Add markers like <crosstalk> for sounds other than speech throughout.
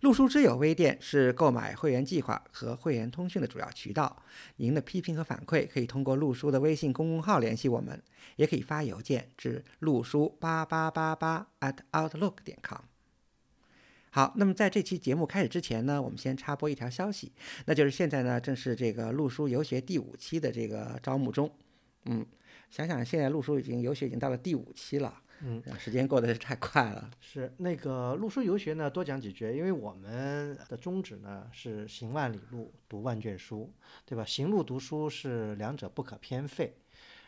陆书之友微店是购买会员计划和会员通讯的主要渠道。您的批评和反馈可以通过陆书的微信公众号联系我们，也可以发邮件至陆书八八八八 at outlook 点 com。好，那么在这期节目开始之前呢，我们先插播一条消息，那就是现在呢正是这个陆书游学第五期的这个招募中。嗯，想想现在陆书已经游学已经到了第五期了。嗯，时间过得是太快了。是那个陆书游学呢，多讲几句，因为我们的宗旨呢是行万里路，读万卷书，对吧？行路读书是两者不可偏废。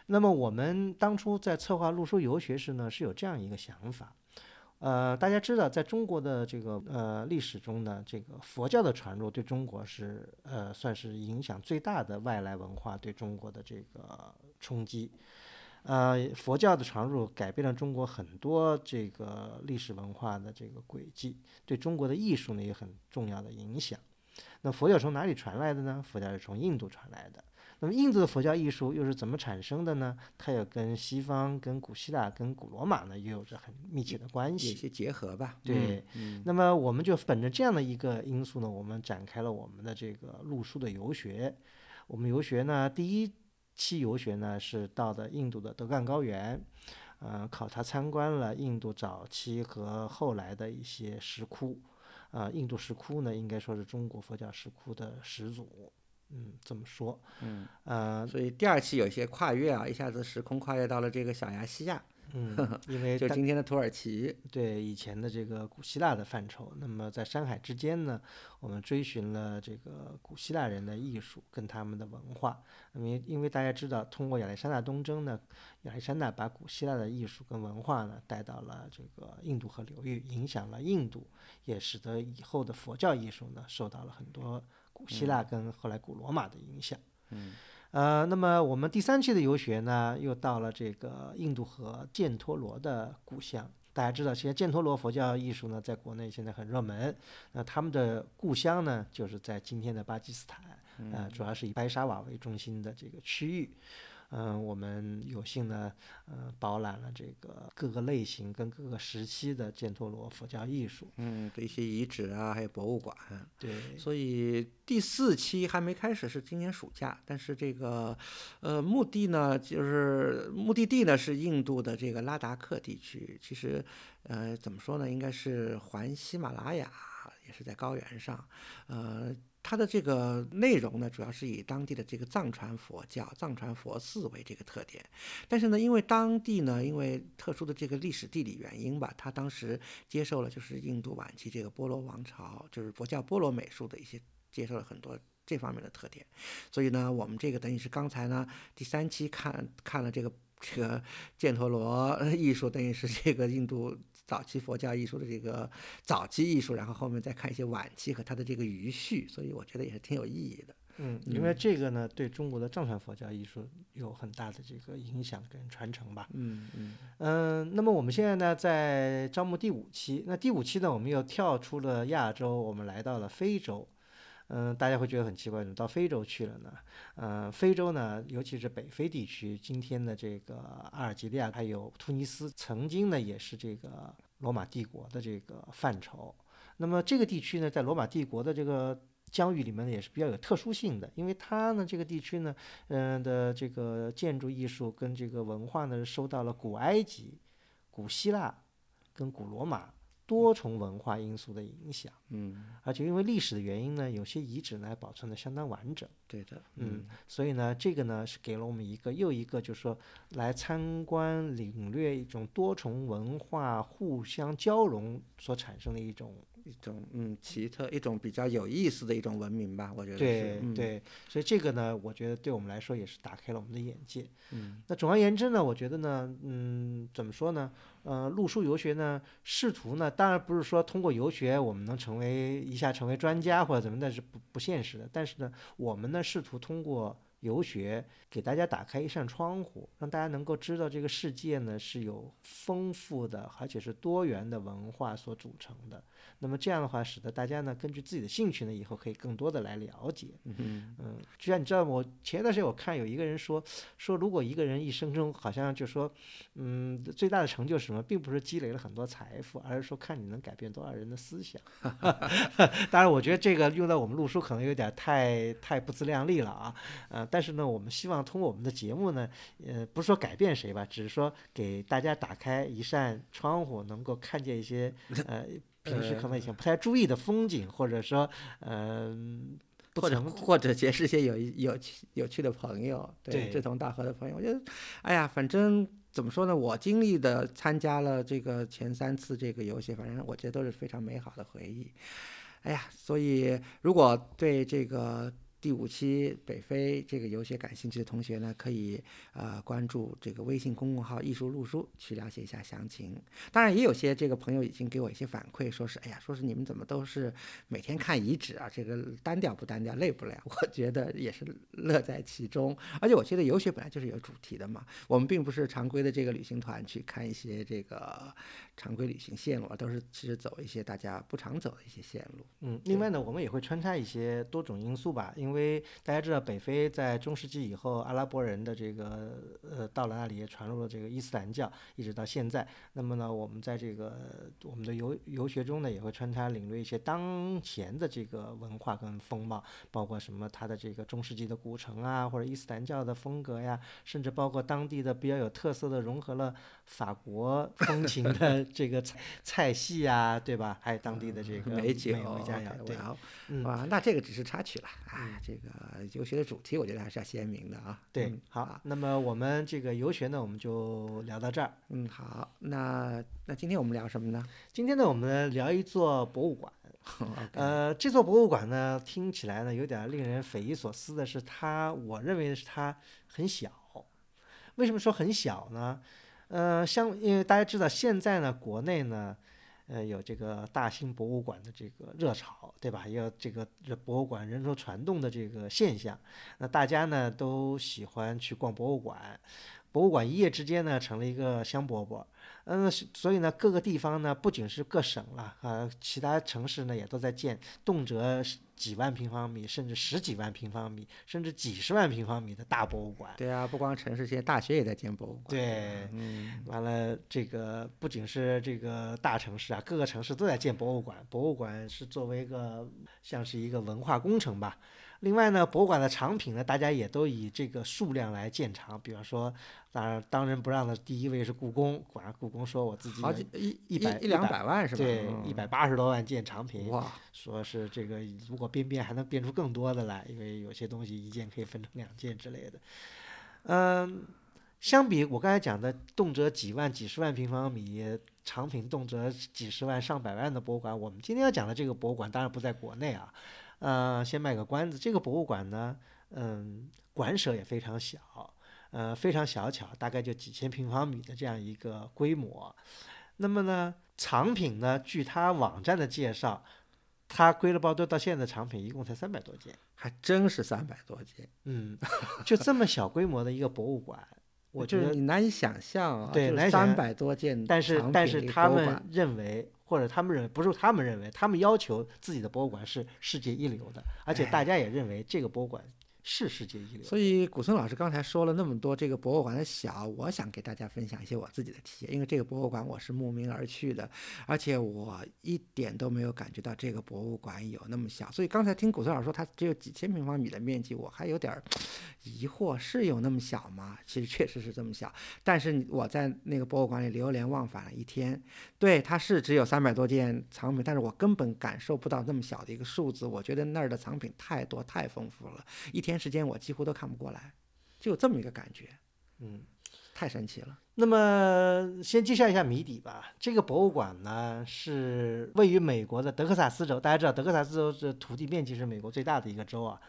那么我们当初在策划陆书游学时呢，是有这样一个想法。呃，大家知道，在中国的这个呃历史中呢，这个佛教的传入对中国是呃算是影响最大的外来文化对中国的这个冲击。呃，佛教的传入改变了中国很多这个历史文化的这个轨迹，对中国的艺术呢也很重要的影响。那佛教从哪里传来的呢？佛教是从印度传来的。那么印度的佛教艺术又是怎么产生的呢？它也跟西方、跟古希腊、跟古罗马呢也有着很密切的关系，有些结合吧。对，那么我们就本着这样的一个因素呢，我们展开了我们的这个陆书的游学。我们游学呢，第一。期游学呢是到的印度的德干高原，呃，考察参观了印度早期和后来的一些石窟，啊，印度石窟呢应该说是中国佛教石窟的始祖，嗯，这么说，嗯，呃，所以第二期有一些跨越啊，一下子时空跨越到了这个小亚细亚。嗯，因为 <laughs> 就今天的土耳其，对以前的这个古希腊的范畴。那么在山海之间呢，我们追寻了这个古希腊人的艺术跟他们的文化。那么因为大家知道，通过亚历山大东征呢，亚历山大把古希腊的艺术跟文化呢带到了这个印度河流域，影响了印度，也使得以后的佛教艺术呢受到了很多古希腊跟后来古罗马的影响。嗯。呃，那么我们第三期的游学呢，又到了这个印度河犍陀罗的故乡。大家知道，其实犍陀罗佛教艺术呢，在国内现在很热门。那他们的故乡呢，就是在今天的巴基斯坦，呃，主要是以白沙瓦为中心的这个区域。嗯，我们有幸呢，呃，饱览了这个各个类型跟各个时期的犍陀罗佛教艺术，嗯，的一些遗址啊，还有博物馆。对，所以第四期还没开始，是今年暑假，但是这个，呃，目的呢，就是目的地呢是印度的这个拉达克地区。其实，呃，怎么说呢，应该是环喜马拉雅，也是在高原上，呃。它的这个内容呢，主要是以当地的这个藏传佛教、藏传佛寺为这个特点。但是呢，因为当地呢，因为特殊的这个历史地理原因吧，它当时接受了就是印度晚期这个波罗王朝，就是佛教波罗美术的一些接受了很多这方面的特点。所以呢，我们这个等于是刚才呢第三期看看了这个这个 <laughs> 犍陀罗艺术，等于是这个印度。早期佛教艺术的这个早期艺术，然后后面再看一些晚期和它的这个余序，所以我觉得也是挺有意义的。嗯，因为这个呢，对中国的藏传佛教艺术有很大的这个影响跟传承吧。嗯嗯嗯。那么我们现在呢，在招募第五期。那第五期呢，我们又跳出了亚洲，我们来到了非洲。嗯，大家会觉得很奇怪，怎么到非洲去了呢？嗯，非洲呢，尤其是北非地区，今天的这个阿尔及利亚还有突尼斯，曾经呢也是这个罗马帝国的这个范畴。那么这个地区呢，在罗马帝国的这个疆域里面呢，也是比较有特殊性的，因为它呢这个地区呢，嗯的这个建筑艺术跟这个文化呢，受到了古埃及、古希腊跟古罗马。多重文化因素的影响，嗯，而且因为历史的原因呢，有些遗址呢还保存的相当完整，对的，嗯，所以呢，这个呢是给了我们一个又一个，就是说来参观领略一种多重文化互相交融所产生的一种一种嗯奇特、一种比较有意思的一种文明吧，我觉得对对，所以这个呢，我觉得对我们来说也是打开了我们的眼界。嗯，那总而言之呢，我觉得呢，嗯，怎么说呢？呃，路书游学呢，试图呢，当然不是说通过游学我们能成为一下成为专家或者怎么，那是不不现实的。但是呢，我们呢试图通过游学给大家打开一扇窗户，让大家能够知道这个世界呢是有丰富的而且是多元的文化所组成的。那么这样的话，使得大家呢根据自己的兴趣呢，以后可以更多的来了解。嗯嗯，就像你知道，我前一段时间我看有一个人说，说如果一个人一生中好像就说，嗯，最大的成就是什么，并不是积累了很多财富，而是说看你能改变多少人的思想。<laughs> 当然，我觉得这个用到我们录书可能有点太太不自量力了啊，呃，但是呢，我们希望通过我们的节目呢，呃，不是说改变谁吧，只是说给大家打开一扇窗户，能够看见一些呃 <laughs> 平时可能以前不太注意的风景，或者说，嗯、不或者或者结识一些有有趣有趣的朋友，对志同道合的朋友。我觉得，哎呀，反正怎么说呢，我经历的参加了这个前三次这个游戏，反正我觉得都是非常美好的回忆。哎呀，所以如果对这个第五期北非这个游学感兴趣的同学呢，可以呃关注这个微信公众号“艺术路书”去了解一下详情。当然，也有些这个朋友已经给我一些反馈，说是哎呀，说是你们怎么都是每天看遗址啊，这个单调不单调，累不累？<laughs> 我觉得也是乐在其中。而且我觉得游学本来就是有主题的嘛，我们并不是常规的这个旅行团去看一些这个常规旅行线路，都是其实走一些大家不常走的一些线路。嗯，另外呢，我们也会穿插一些多种因素吧，因为大家知道北非在中世纪以后，阿拉伯人的这个呃到了那里也传入了这个伊斯兰教，一直到现在。那么呢，我们在这个我们的游游学中呢，也会穿插领略一些当前的这个文化跟风貌，包括什么它的这个中世纪的古城啊，或者伊斯兰教的风格呀，甚至包括当地的比较有特色的融合了法国风情的 <laughs> 这个菜菜系啊，对吧？还有当地的这个美酒美佳肴，对。哇哦嗯哇，那这个只是插曲了啊，这个游学的主题我觉得还是要鲜明的啊。对嗯，好，那么我们这个游学呢，我们就聊到这儿。嗯，好，那那今天我们聊什么呢？今天呢，我们聊一座博物馆。<laughs> 呃，这座博物馆呢，听起来呢有点令人匪夷所思的是它，我认为是它很小。为什么说很小呢？呃，像因为大家知道现在呢，国内呢，呃，有这个大型博物馆的这个热潮，对吧？也有这个博物馆人头攒动的这个现象。那大家呢都喜欢去逛博物馆，博物馆一夜之间呢成了一个香饽饽。嗯，所以呢，各个地方呢，不仅是各省了啊，其他城市呢也都在建，动辄是几万平方米，甚至十几万平方米，甚至几十万平方米的大博物馆。对啊，不光城市，现在大学也在建博物馆。对，嗯，完了，这个不仅是这个大城市啊，各个城市都在建博物馆。博物馆是作为一个像是一个文化工程吧。另外呢，博物馆的藏品呢，大家也都以这个数量来建藏。比方说，当然当仁不让的第一位是故宫，果然故宫说我自己好几一一百一两百百万是吧？对嗯一百八十多万件藏品，哇，说是这个如果变变还能变出更多的来，因为有些东西一件可以分成两件之类的。嗯，相比我刚才讲的动辄几万、几十万平方米藏品，动辄几十万、上百万的博物馆，我们今天要讲的这个博物馆当然不在国内啊。呃，先卖个关子，这个博物馆呢，嗯，馆舍也非常小，呃，非常小巧，大概就几千平方米的这样一个规模。那么呢，藏品呢，据他网站的介绍，他归了包堆到现在的藏品一共才三百多件。还真是三百多件，嗯，就这么小规模的一个博物馆，我觉得，就是你难以想象啊，对三百多件但是但是他们认为，或者他们认为，不是他们认为，他们要求自己的博物馆是世界一流的，而且大家也认为这个博物馆是世界一流。所以古森老师刚才说了那么多这个博物馆的小，我想给大家分享一些我自己的体验，因为这个博物馆我是慕名而去的，而且我一点都没有感觉到这个博物馆有那么小。所以刚才听古森老师说它只有几千平方米的面积，我还有点儿疑惑，是有那么小吗？其实确实是这么小，但是我在那个博物馆里流连忘返了一天，对，它是只有三百多件藏品，但是我根本感受不到那么小的一个数字，我觉得那儿的藏品太多太丰富了。一天时间我几乎都看不过来，就有这么一个感觉，嗯，太神奇了。那么先介绍一下谜底吧。这个博物馆呢是位于美国的德克萨斯州，大家知道德克萨斯州是土地面积是美国最大的一个州啊，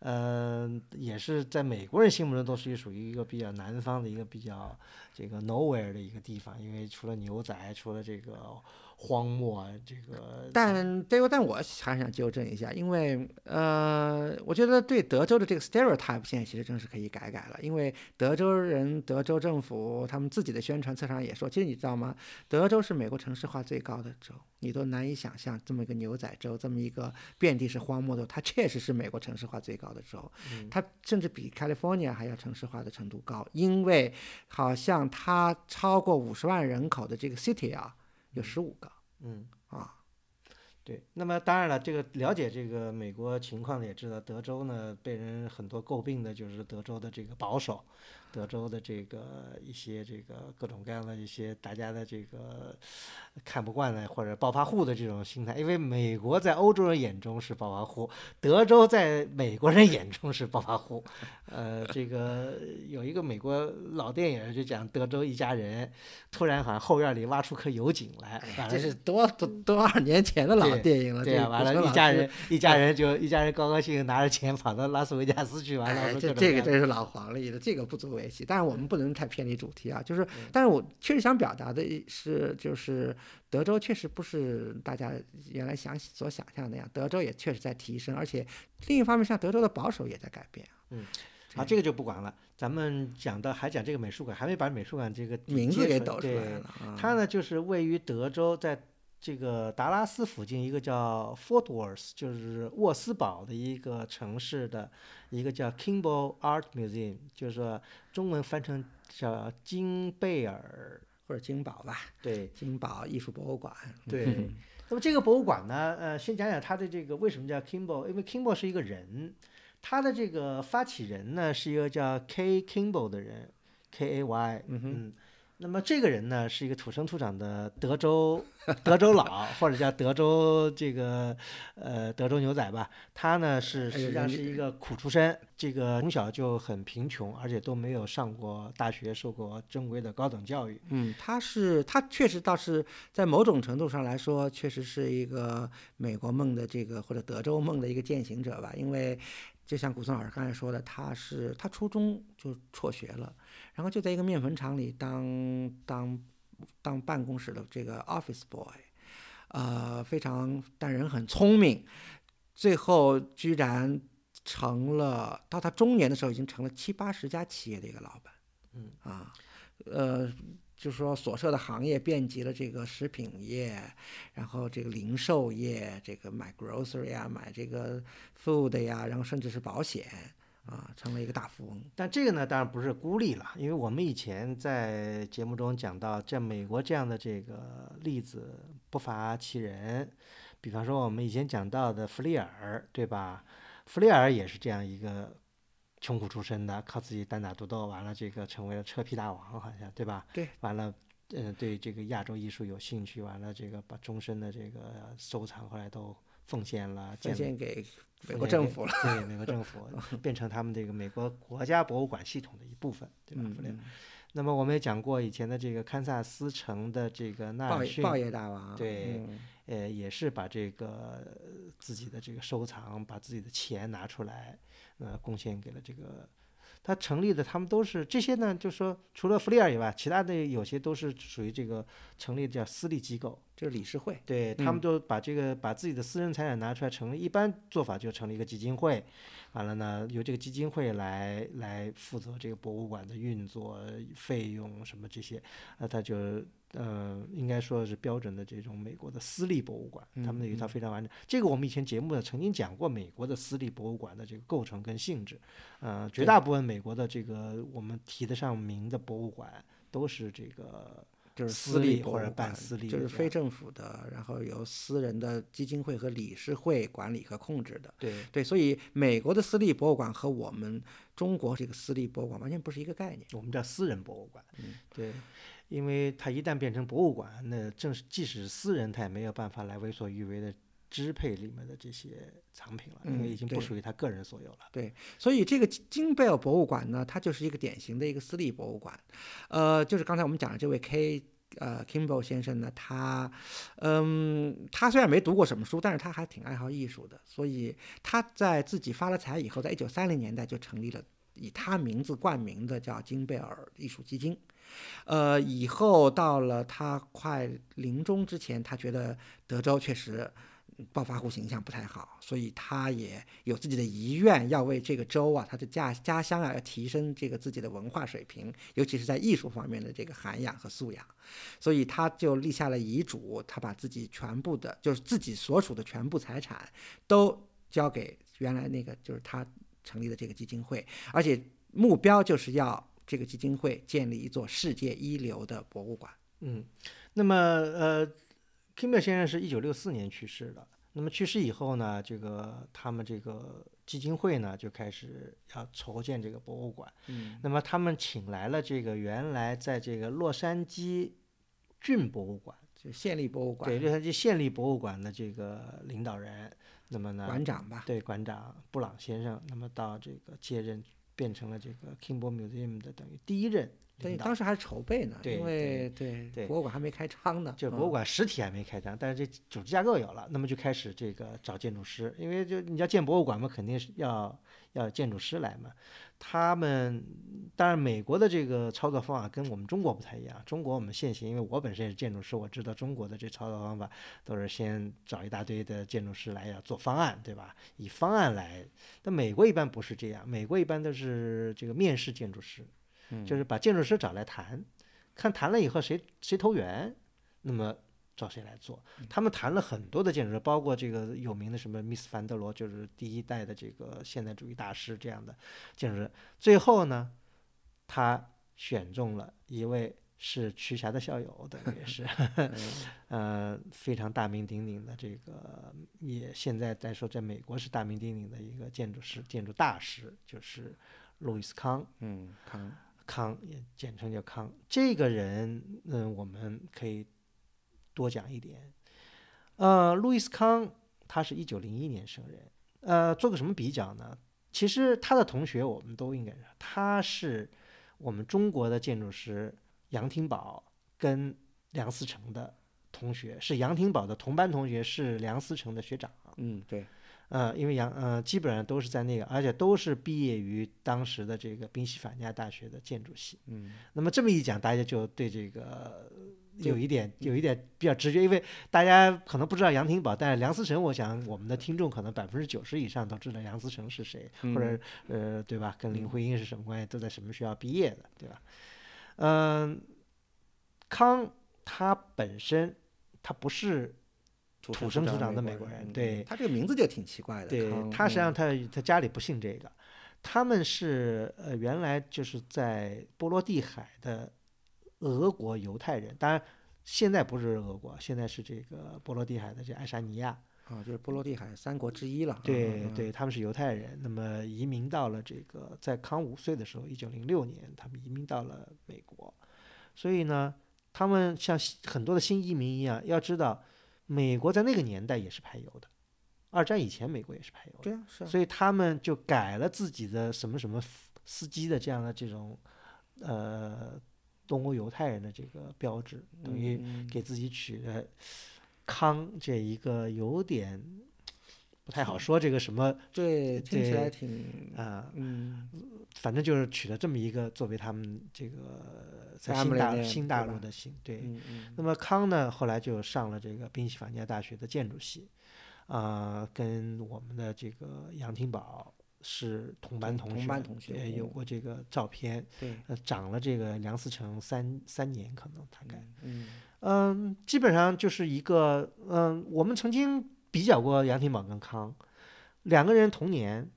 呃，也是在美国人心目中都是属于一个比较南方的一个比较这个 nowhere 的一个地方，因为除了牛仔，除了这个。荒漠，这个。但对，但我还是想纠正一下，因为呃，我觉得对德州的这个 stereotype 现在其实真是可以改改了，因为德州人、德州政府他们自己的宣传册上也说，其实你知道吗？德州是美国城市化最高的州，你都难以想象这么一个牛仔州，这么一个遍地是荒漠的，它确实是美国城市化最高的州，它甚至比 California 还要城市化的程度高，因为好像它超过五十万人口的这个 city 啊。有十五个，嗯啊，对。那么当然了，这个了解这个美国情况的也知道，德州呢被人很多诟病的就是德州的这个保守。德州的这个一些这个各种各样的一些大家的这个看不惯的或者暴发户的这种心态，因为美国在欧洲人眼中是暴发户，德州在美国人眼中是暴发户。呃，这个有一个美国老电影就讲德州一家人突然好像后院里挖出颗油井来，这是多多多少年前的老电影了。对啊，完了，一家人一家人就一家人高高兴兴拿着钱跑到拉斯维加斯去，完了这这个真是老黄历的，这个不足为。但是我们不能太偏离主题啊，就是，但是我确实想表达的是，就是德州确实不是大家原来想所想象那样，德州也确实在提升，而且另一方面，像德州的保守也在改变。嗯，好，这个就不管了，咱们讲到还讲这个美术馆，还没把美术馆这个名字给抖出来了。它呢，就是位于德州在。这个达拉斯附近一个叫 Fort Worth，就是沃斯堡的一个城市的一个叫 Kimball Art Museum，就是说中文翻成叫金贝尔或者金宝吧。对，金宝艺术博物馆。对。那么这个博物馆呢，呃，先讲讲它的这个为什么叫 Kimball，因为 Kimball 是一个人，他的这个发起人呢是一个叫 K Kimball 的人，K A Y。嗯哼。那么这个人呢，是一个土生土长的德州德州佬，或者叫德州这个呃德州牛仔吧。他呢是实际上是一个苦出身，这个从小就很贫穷，而且都没有上过大学，受过正规的高等教育。嗯，他是他确实倒是在某种程度上来说，确实是一个美国梦的这个或者德州梦的一个践行者吧。因为就像古松老师刚才说的，他是他初中就辍学了。然后就在一个面粉厂里当当当办公室的这个 office boy，呃，非常但人很聪明，最后居然成了到他中年的时候已经成了七八十家企业的一个老板，嗯啊，呃，就是说所涉的行业遍及了这个食品业，然后这个零售业，这个买 grocery 啊，买这个 food 呀，然后甚至是保险。啊，成了一个大富翁。但这个呢，当然不是孤立了，因为我们以前在节目中讲到，在美国这样的这个例子不乏其人。比方说，我们以前讲到的弗利尔，对吧？弗利尔也是这样一个穷苦出身的，靠自己单打独斗，完了这个成为了车皮大王，好像对吧？对。完了，嗯，对这个亚洲艺术有兴趣，完了这个把终身的这个收藏后来都奉献了，奉献给。美国政府了，对美国政府 <laughs> 变成他们这个美国国家博物馆系统的一部分，对吧？嗯。那么我们也讲过以前的这个堪萨斯城的这个纳尔逊，报业大王，对，呃，也是把这个自己的这个收藏，把自己的钱拿出来，呃，贡献给了这个。他成立的，他们都是这些呢，就是说，除了弗利尔以外，其他的有些都是属于这个成立的叫私立机构，就是理事会。对他们都把这个把自己的私人财产拿出来成立，一般做法就成立一个基金会，完了呢，由这个基金会来来负责这个博物馆的运作费用什么这些，那他就。呃，应该说是标准的这种美国的私立博物馆，他们有一套非常完整。这个我们以前节目呢曾经讲过美国的私立博物馆的这个构成跟性质。呃，绝大部分美国的这个我们提得上名的博物馆都是这个就是私立或者半私立，就是非政府的，然后由私人的基金会和理事会管理和控制的。对对，所以美国的私立博物馆和我们中国这个私立博物馆完全不是一个概念。我们叫私人博物馆。嗯，对。因为它一旦变成博物馆，那正是即使私人他也没有办法来为所欲为的支配里面的这些藏品了，因为嗯已经不属于他个人所有了。对所以这个金贝尔博物馆呢，它就是一个典型的一个私立博物馆。呃，就是刚才我们讲的这位 K 呃 Kimball 先生呢，他嗯，他虽然没读过什么书，但是他还挺爱好艺术的，所以他在自己发了财以后，在一九三零年代就成立了以他名字冠名的叫金贝尔艺术基金。呃，以后到了他快临终之前，他觉得德州确实暴发户形象不太好，所以他也有自己的遗愿，要为这个州啊，他的家家乡啊，要提升这个自己的文化水平，尤其是在艺术方面的这个涵养和素养。所以他就立下了遗嘱，他把自己全部的，就是自己所属的全部财产都交给原来那个就是他成立的这个基金会，而且目标就是要这个基金会建立一座世界一流的博物馆。嗯，那么呃，Kimball 先生是一九六四年去世的。那么去世以后呢，这个他们这个基金会呢就开始要筹建这个博物馆。嗯那么他们请来了这个原来在这个洛杉矶郡博物馆，就县立博物馆对洛杉矶县立博物馆的这个领导人，那么呢，馆长吧，对馆长布朗先生，那么到这个接任，变成了这个 Kimball Museum 的等于第一任对。当时还是筹备呢，对因为对对博物馆还没开张呢，就博物嗯馆实体还没开张，但是这组织架构有了，那么就开始这个找建筑师，因为就你要建博物馆嘛，肯定是要要建筑师来嘛。他们当然美国的这个操作方法跟我们中国不太一样，中国我们现行，因为我本身也是建筑师，我知道中国的这操作方法都是先找一大堆的建筑师来要做方案，对吧？以方案来，但美国一般不是这样，美国一般都是这个面试建筑师，就是把建筑师找来谈，看谈了以后谁谁投缘，那么找谁来做。他们谈了很多的建筑师，包括这个有名的什么密斯凡德罗，就是第一代的这个现代主义大师这样的建筑师。最后呢，他选中了一位是瞿霞的校友，等于是，<laughs> <laughs> 呃，非常大名鼎鼎的这个，也现在来说，在美国是大名鼎鼎的一个建筑师、建筑大师，就是路易斯康。嗯，康康也简称叫康。这个人，嗯，我们可以多讲一点。呃，路易斯康他是一九零一年生人。呃，做个什么比较呢？其实他的同学我们都应该知道，他是我们中国的建筑师杨廷宝跟梁思成的同学，是杨廷宝的同班同学，是梁思成的学长。嗯，对，呃，因为杨呃基本上都是在那个，而且都是毕业于当时的这个宾夕法尼亚大学的建筑系。嗯，那么这么一讲，大家就对这个有一点有一点比较直觉，因为大家可能不知道杨廷宝，但是梁思成，我想我们的听众可能百分之九十以上都知道梁思成是谁，或者呃对吧？跟林徽因是什么关系？都在什么学校毕业的，对吧？嗯、康他本身他不是土生土长的美国人嗯对他这个名字就挺奇怪的，对他实际上嗯。他他家里不信这个，他们是呃原来就是在波罗的海的俄国犹太人，当然现在不是俄国，现在是这个波罗的海的这爱沙尼亚，啊，就是波罗的海三国之一了，对嗯，对，他们是犹太人，那么移民到了这个在康五岁的时候，一九零六年，他们移民到了美国，所以呢，他们像很多的新移民一样，要知道美国在那个年代也是排油的，二战以前美国也是排油的。对啊，是啊，所以他们就改了自己的什么什么司司机的这样的这种呃东欧犹太人的这个标志，等于嗯给自己取了康这一个有点不太好说这个什么 <laughs> 对，听起来挺啊、嗯，反正就是取了这么一个作为他们这个在新大新大陆的姓对。嗯。嗯。那么康呢，后来就上了这个宾夕法尼亚大学的建筑系，啊、跟我们的这个杨廷宝是同班同学，同同班同学也有哦过这个照片，对，呃，长了这个梁思成三三年，可能大概，嗯。嗯，基本上就是一个，嗯，我们曾经比较过杨廷宝跟康，两个人同年，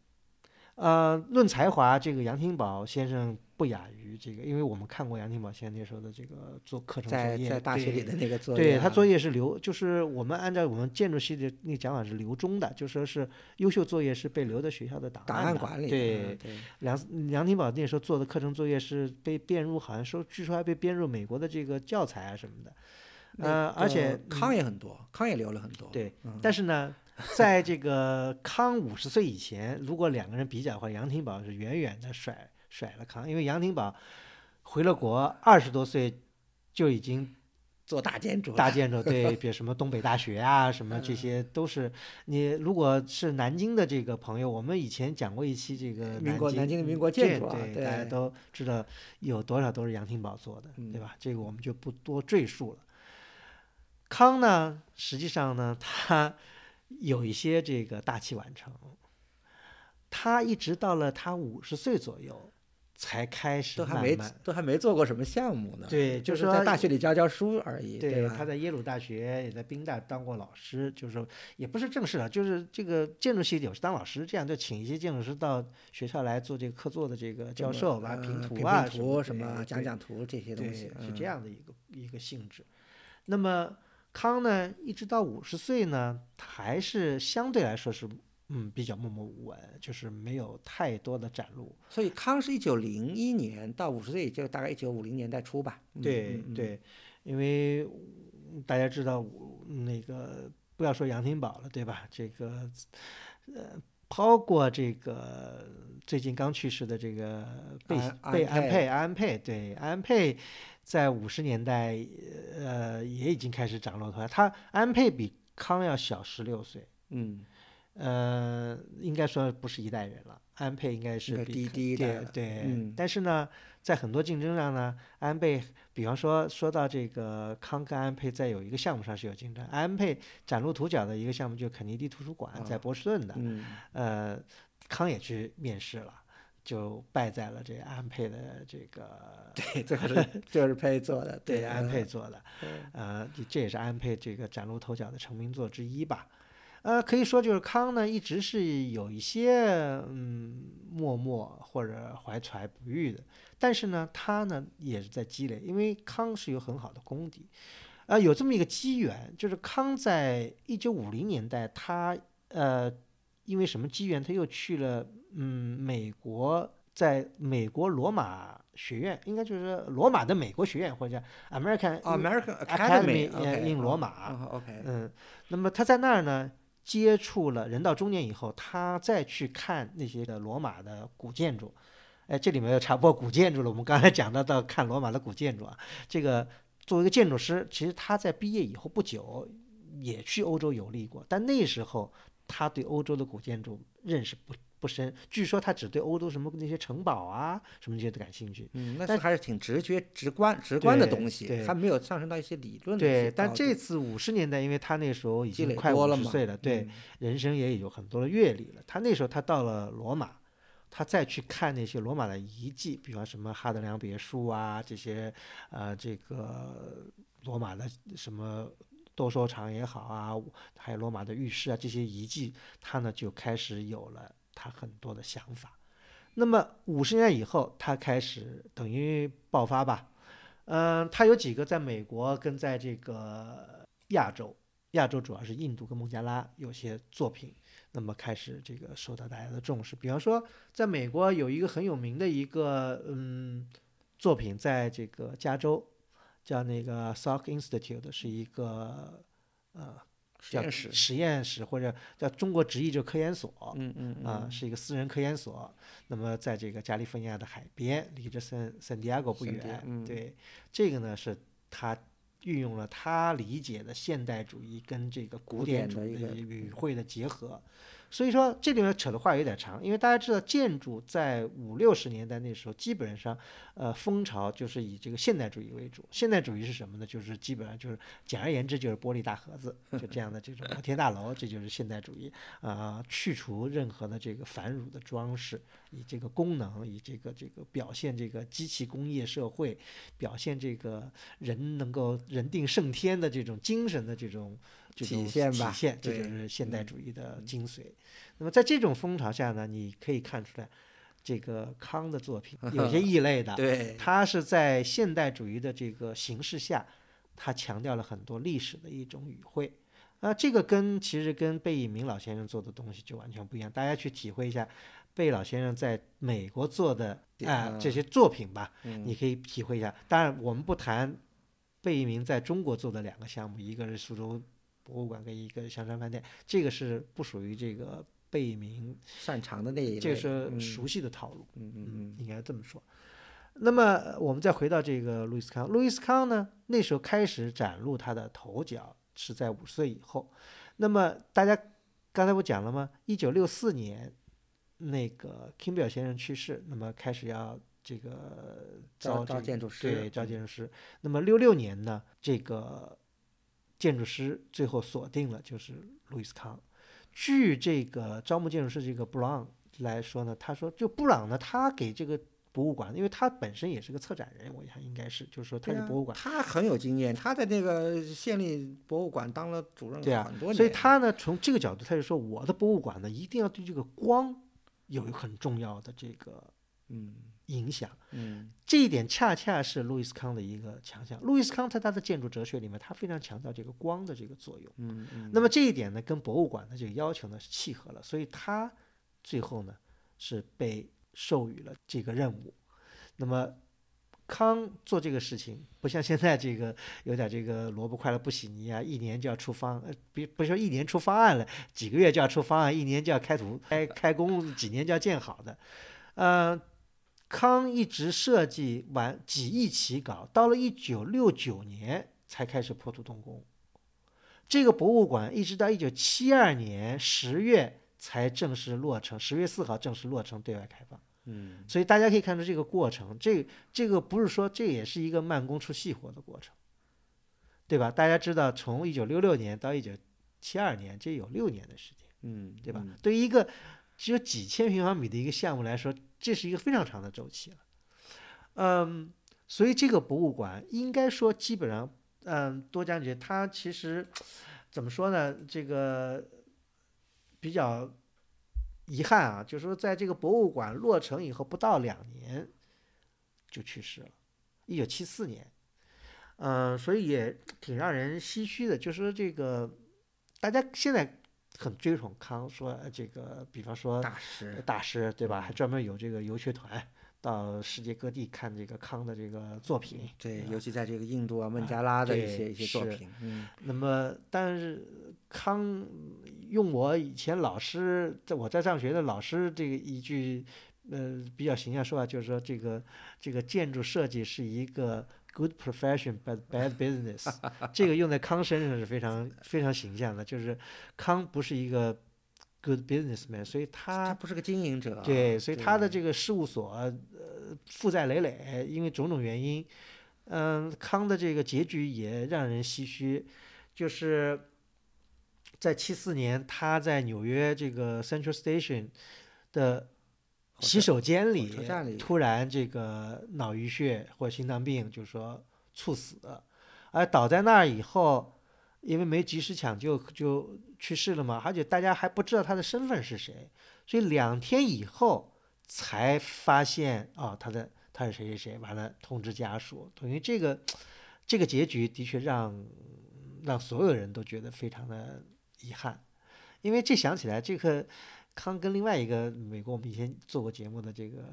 呃，论才华，这个杨廷宝先生不亚于这个，因为我们看过杨廷宝先生那时候的这个做课程作业，在在大学里对的那个作业啊，对他作业是留，就是我们按照我们建筑系的那个讲法是留中的，就说是优秀作业是被留在学校的档档案馆里，对。嗯，对，梁梁廷宝那时候做的课程作业是被编入，好像说据说还被编入美国的这个教材啊什么的。那呃，而且康也很多，康也留了很多，对嗯，但是呢，在这个康五十岁以前，如果两个人比较的话，杨廷宝是远远的甩甩了康，因为杨廷宝回了国，二十多岁就已经做大建筑，大建筑，<laughs> 对，比如什么东北大学啊，什么这些都是。你如果是南京的这个朋友，我们以前讲过一期这个民国南南京的民国建建筑啊对，对。大家都知道有多少都是杨廷宝做的，对吧？这个我们就不多赘述了。康呢，实际上呢，他有一些这个大器晚成，他一直到了他五十岁左右才开始都还没。都还没做过什么项目呢。对就就是在大学里教教书而已，对，吧？他在耶鲁大学也在宾大当过老师，就是说也不是正式的，就是这个建筑系有时当老师，这样就请一些建筑师到学校来做这个课座的这个教授吧，呃评图评啊评图什什么么讲讲图这些东，西，是嗯这样的一个一个性质。那么康呢，一直到五十岁呢，还是相对来说是嗯比较默默无闻，就是没有太多的展露。所以康是一九零一年到五十岁，就大概一九五零年代初吧。嗯对对，因为嗯大家知道那个不要说杨廷宝了，对吧？这个呃，包括这个最近刚去世的这个贝安佩安佩，对安佩。在五十年代，呃，也已经开始崭露头角。他安佩比康要小十六岁，嗯，呃，应该说不是一代人了。安倍应该是比克第第一代对对，嗯但是呢，在很多竞争上呢，安倍，比方说说到这个康跟安倍在有一个项目上是有竞争，安倍崭露头角的一个项目就是肯尼迪图书馆，在啊波士顿的，嗯，呃，康也去面试了。就败在了这个安倍的这个 <laughs> 对，这个是 <laughs> 就是佩做的，对嗯安倍做的，呃，这这也是安倍这个崭露头角的成名作之一吧。呃，可以说就是康呢，一直是有一些嗯默默或者怀才不遇的，但是呢，他呢也是在积累，因为康是有很好的功底，呃，有这么一个机缘，就是康在一九五零年代，他呃因为什么机缘，他又去了嗯美国，在美国罗马学院，应该就是罗马的美国学院或者叫 American 哦 American Academy in 罗马嗯，那么他在那儿呢，接触了人到中年以后，他再去看那些的罗马的古建筑，哎，这里面又插播古建筑了。我们刚才讲到到看罗马的古建筑啊，这个作为一个建筑师，其实他在毕业以后不久也去欧洲游历过，但那时候他对欧洲的古建筑认识不不深，据说他只对欧洲什么那些城堡啊什么这些的感兴趣。嗯，那但是还是挺直觉、直观、直观的东西，对还没有上升到一些理论的一对但这次五十年代，因为他那时候已经快五十岁了，对，嗯人生也有很多的阅历了。他那时候他到了罗马，他再去看那些罗马的遗迹，比方什么哈德良别墅啊，这些呃这个罗马的什么斗兽场也好啊，还有罗马的浴室啊这些遗迹，他呢就开始有了他很多的想法。那么五十年以后，他开始等于爆发吧。嗯、他有几个在美国跟在这个亚洲，亚洲主要是印度跟孟加拉有些作品，那么开始这个受到大家的重视。比方说，在美国有一个很有名的一个嗯作品，在这个加州叫那个 Salk Institute，是一个呃叫实验室，实验室或者叫中国直译就科研所。嗯嗯啊、嗯是一个私人科研所。那么在这个加利福尼亚的海边，离着圣圣地亚哥不远。嗯对，这个呢是他运用了他理解的现代主义跟这个古古典主义语汇的结合。所以说这里面扯的话有点长，因为大家知道建筑在五六十年代那时候基本上，呃，风潮就是以这个现代主义为主。现代主义是什么呢？就是基本上就是简而言之就是玻璃大盒子，就这样的这种摩天大楼，这就是现代主义。啊、去除任何的这个繁缛的装饰，以这个功能，以这个这个表现这个机器工业社会，表现这个人能够人定胜天的这种精神的这种这体现吧体现，这就是现代嗯主义的精髓。那么在这种风潮下呢，你可以看出来，这个康的作品 <laughs> 有些异类的，对，他是在现代主义的这个形式下，他强调了很多历史的一种语汇。啊，这个跟其实跟贝聿铭老先生做的东西就完全不一样。大家去体会一下贝老先生在美国做的啊、嗯这些作品吧，嗯你可以体会一下。当然，我们不谈贝聿铭在中国做的两个项目，一个是苏州博物馆跟一个香山饭店，这个是不属于这个贝明擅长的那一类，这是嗯熟悉的套路，嗯嗯嗯，应该这么说。那么呃我们再回到这个路易斯康，路易斯康呢，那时候开始崭露他的头角是在五十岁以后。那么大家刚才我讲了吗？一九六四年，那个 Kimball 先生去世，那么开始要这个招招建筑师对，招建筑师。那么六六年呢，这个建筑师最后锁定了就是路易斯康。据这个招募建筑师这个布朗来说呢，他说就布朗呢，他给这个博物馆，因为他本身也是个策展人，我想应该是，就是说他是博物馆。他很有经验，他在那个县立博物馆当了主任对啊很多年，所以他呢，从这个角度，他就说，我的博物馆呢，一定要对这个光有很重要的这个嗯影响。嗯这一点恰恰是路易斯康的一个强项。路易斯康在他的建筑哲学里面，他非常强调这个光的这个作用。嗯嗯，那么这一点呢，跟博物馆的这个要求呢是契合了，所以他最后呢是被授予了这个任务。那么康做这个事情，不像现在这个有点这个萝卜快了不洗泥啊，一年就要出方，呃，比不是说一年出方案了，几个月就要出方案，一年就要开图开开工，几年就要建好的。呃，康一直设计完几易其稿，到了一九六九年才开始破土动工。这个博物馆一直到一九七二年十月才正式落成，十月四号正式落成对外开放。嗯所以大家可以看出这个过程，这这个不是说这也是一个慢工出细活的过程，对吧？大家知道，从一九六六年到一九七二年，这有六年的时间，嗯对吧？嗯对于一个只有几千平方米的一个项目来说，这是一个非常长的周期了。嗯，所以这个博物馆应该说基本上，嗯，多讲解它其实怎么说呢？这个比较遗憾啊，就是说在这个博物馆落成以后不到两年就去世了，一九七四年。嗯，所以也挺让人唏嘘的，就是说这个大家现在很追崇康，说呃这个，比方说大师大师对吧？还专门有这个游学团到世界各地看这个康的这个作品。对，吧尤其在这个印度啊、孟加拉的一对些一些作是品，嗯那么，但是康用我以前老师在我在上学的老师这个一句呃比较形象说法，就是说这个这个建筑设计是一个 good profession but bad business，<laughs> 这个用在康身上是非常非常形象的，就是康不是一个 good businessman，所以他他不是个经营者，对，所以他的这个事务所呃负债累累，因为种种原因，嗯，康的这个结局也让人唏嘘，就是在七四年他在纽约这个 Central Station 的洗手间里突然这个脑淤血或心脏病，就是说猝死，而倒在那儿以后。因为没及时抢救就去世了嘛，而且大家还不知道他的身份是谁，所以两天以后才发现哦，他的他是谁谁谁，完了通知家属，等于这个这个结局的确让让所有人都觉得非常的遗憾，因为这想起来这个康跟另外一个美国我们以前做过节目的这个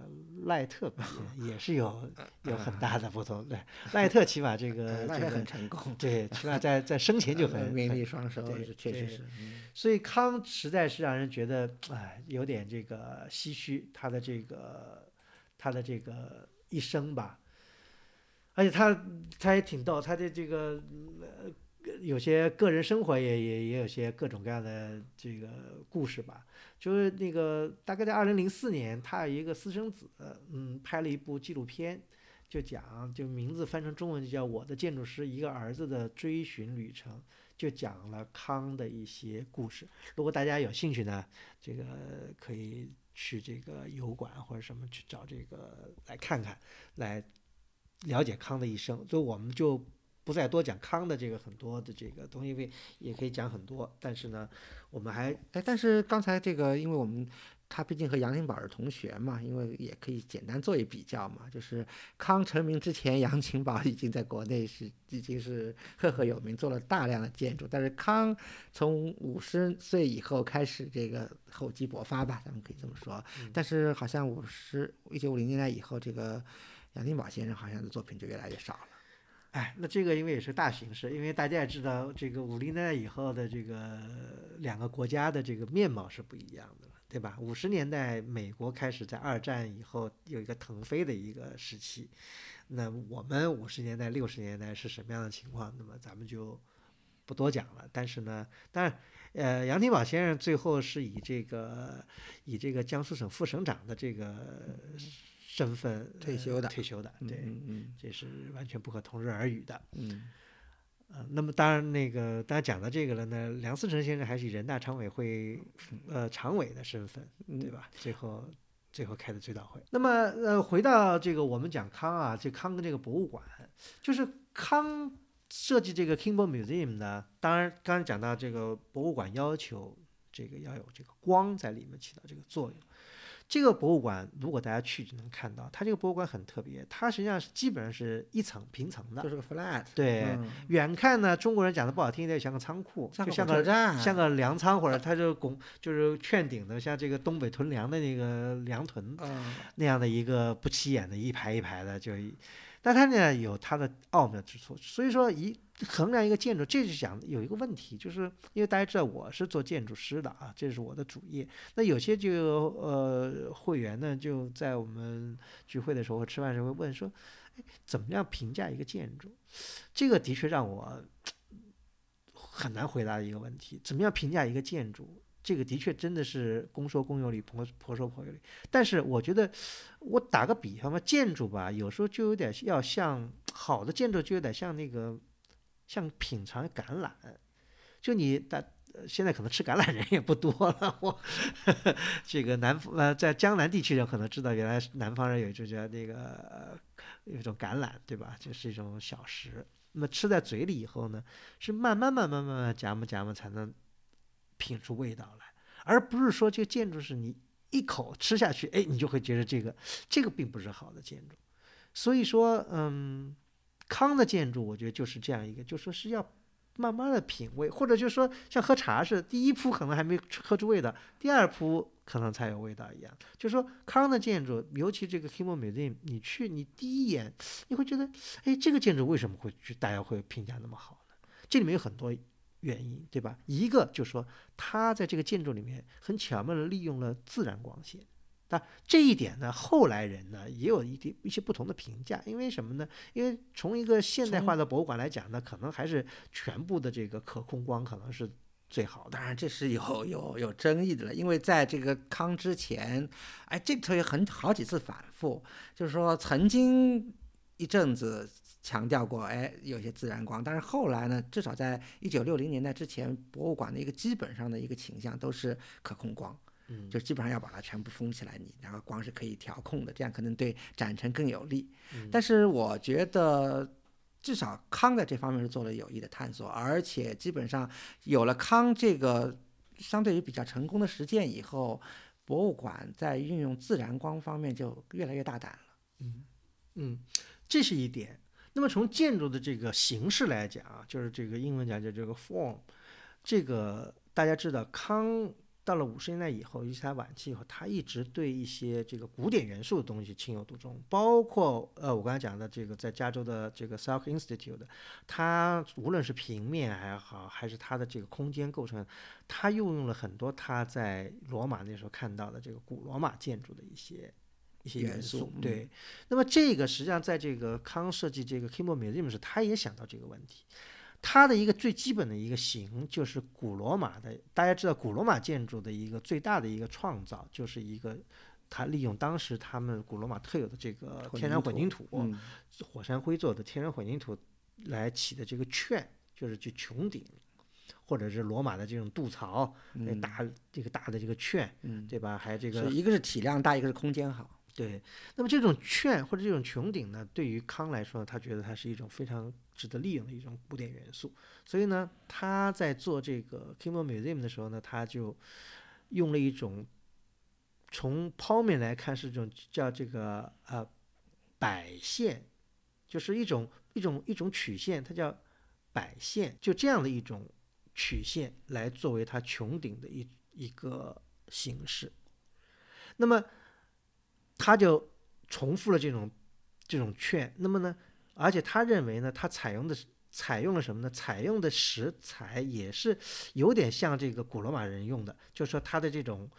赖特比也是有有很大的不同，对，<laughs> 赖特起码这个很成功，对，起码在在生前就呃很名很利双收，确实是，嗯。所以康实在是让人觉得，哎，有点这个唏嘘，他的这个他的这个一生吧。而且他他也挺逗，他的这个呃有些个人生活也也也有些各种各样的这个故事吧。就是那个大概在二零零四年，他有一个私生子，嗯，拍了一部纪录片，就讲就名字翻成中文就叫《我的建筑师：一个儿子的追寻旅程》。就讲了康的一些故事。如果大家有兴趣呢，这个可以去这个油管或者什么去找这个来看看，来了解康的一生。所以我们就不再多讲康的这个很多的这个东西，因为也可以讲很多。但是呢，我们还哎，但是刚才这个，因为我们他毕竟和杨廷宝是同学嘛，因为也可以简单做一比较嘛。就是康成名之前，杨廷宝已经在国内是已经是赫赫有名，做了大量的建筑。但是康从五十岁以后开始这个厚积薄发吧，咱们可以这么说。但是好像五十一九五零年代以后，这个杨廷宝先生好像的作品就越来越少了。哎，那这个因为也是大形势，因为大家也知道，这个五零年代以后的这个两个国家的这个面貌是不一样的了，对吧？五十年代美国开始在二战以后有一个腾飞的一个时期，那我们五十年代、六十年代是什么样的情况？那么咱们就不多讲了。但是呢，当然，呃，杨廷宝先生最后是以这个以这个江苏省副省长的这个身份退休的退休的，对，这是完全不可同日而语的。嗯呃，那么当然，那个大家讲到这个了呢，梁思成先生还是以人大常委会呃常委的身份，对吧？最后最后开的追悼会。那么呃，回到这个我们讲康啊，这康跟这个博物馆，就是康设计这个 Kimball Museum 呢，当然刚才讲到这个博物馆要求这个要有这个光在里面起到这个作用。这个博物馆，如果大家去就能看到，它这个博物馆很特别，它实际上是基本上是一层平层的就，是个 flat，对，嗯。远看呢，中国人讲的不好听一点，像个仓库，像个就像个站，像个粮仓，或者它就拱就是券顶的，像这个东北屯粮的那个粮囤嗯。那样的一个不起眼的一排一排的，就一，但它呢有它的奥妙之处，所以说一衡量一个建筑，这就讲有一个问题，就是因为大家知道我是做建筑师的啊，这是我的主业，那有些就呃会员呢就在我们聚会的时候吃饭时候会问说，哎，怎么样评价一个建筑？这个的确让我很难回答的一个问题。怎么样评价一个建筑？这个的确真的是公说公有理，婆婆说婆有理。但是我觉得，我打个比方吧，建筑吧，有时候就有点要像好的建筑，就有点像那个像品尝橄榄。就你大呃现在可能吃橄榄人也不多了，我 <laughs> 这个南呃在江南地区人可能知道，原来南方人有一种叫那个有一种橄榄，对吧？就是一种小食。那么吃在嘴里以后呢，是慢慢慢慢慢慢夹磨夹磨才能品出味道来，而不是说这个建筑是你一口吃下去，哎，你就会觉得这个这个并不是好的建筑。所以说，嗯，康的建筑我觉得就是这样一个，就说是要慢慢的品味，或者就是说像喝茶似的，第一铺可能还没喝出味道，第二铺可能才有味道一样。就是说康的建筑，尤其这个 Kimball Museum，你去你第一眼你会觉得，哎，这个建筑为什么会去大家会评价那么好呢？这里面有很多原因，对吧？一个就是说它在这个建筑里面很巧妙的利用了自然光线。那这一点呢，后来人呢也有一点一些不同的评价，因为什么呢？因为从一个现代化的博物馆来讲呢，可能还是全部的这个可控光可能是最好的。当然，这是有有有争议的了，因为在这个康之前，哎，这里头有很好几次反复，就是说曾经一阵子强调过，哎，有些自然光，但是后来呢，至少在一九六零年代之前，博物馆的一个基本上的一个倾向都是可控光，嗯就基本上要把它全部封起来，你然后光是可以调控的，这样可能对展陈更有利。嗯但是我觉得。至少康在这方面是做了有益的探索，而且基本上有了康这个相对于比较成功的实践以后，博物馆在运用自然光方面就越来越大胆了。嗯，这是一点。那么从建筑的这个形式来讲啊，就是这个英文讲叫这个 form，这个大家知道，康到了五十年代以后，尤其它晚期以后，他一直对一些这个古典元素的东西情有独钟，包括呃我刚才讲的这个在加州的这个 Salk Institute 的，它无论是平面还好，还是它的这个空间构成，它运用了很多他在罗马那时候看到的这个古罗马建筑的一些。一些元元素嗯对，那么这个实际上在这个康设计这个 Kimball Museum 时，他也想到这个问题。它的一个最基本的一个形就是古罗马的，大家知道古罗马建筑的一个最大的一个创造，就是一个它利用当时他们古罗马特有的这个天然混凝土凝土，嗯，火山灰做的天然混凝土来起的这个券，就是去穹顶，或者是罗马的这种渡槽，那嗯大这个大的这个券，嗯，对吧？还有这个一个是体量大，一个是空间好。对，那么这种券或者这种穹顶呢，对于康来说，他觉得它是一种非常值得利用的一种古典元素，所以呢，他在做这个 Kimball Museum 的时候呢，他就用了一种从剖面来看是一种叫这个呃摆线，就是一种一种一种曲线，它叫摆线，就这样的一种曲线来作为它穹顶的一一个形式。那么他就重复了这种这种券。那么呢，而且他认为呢，他采用的采用了什么呢？采用的石材也是有点像这个古罗马人用的，就是说他的这种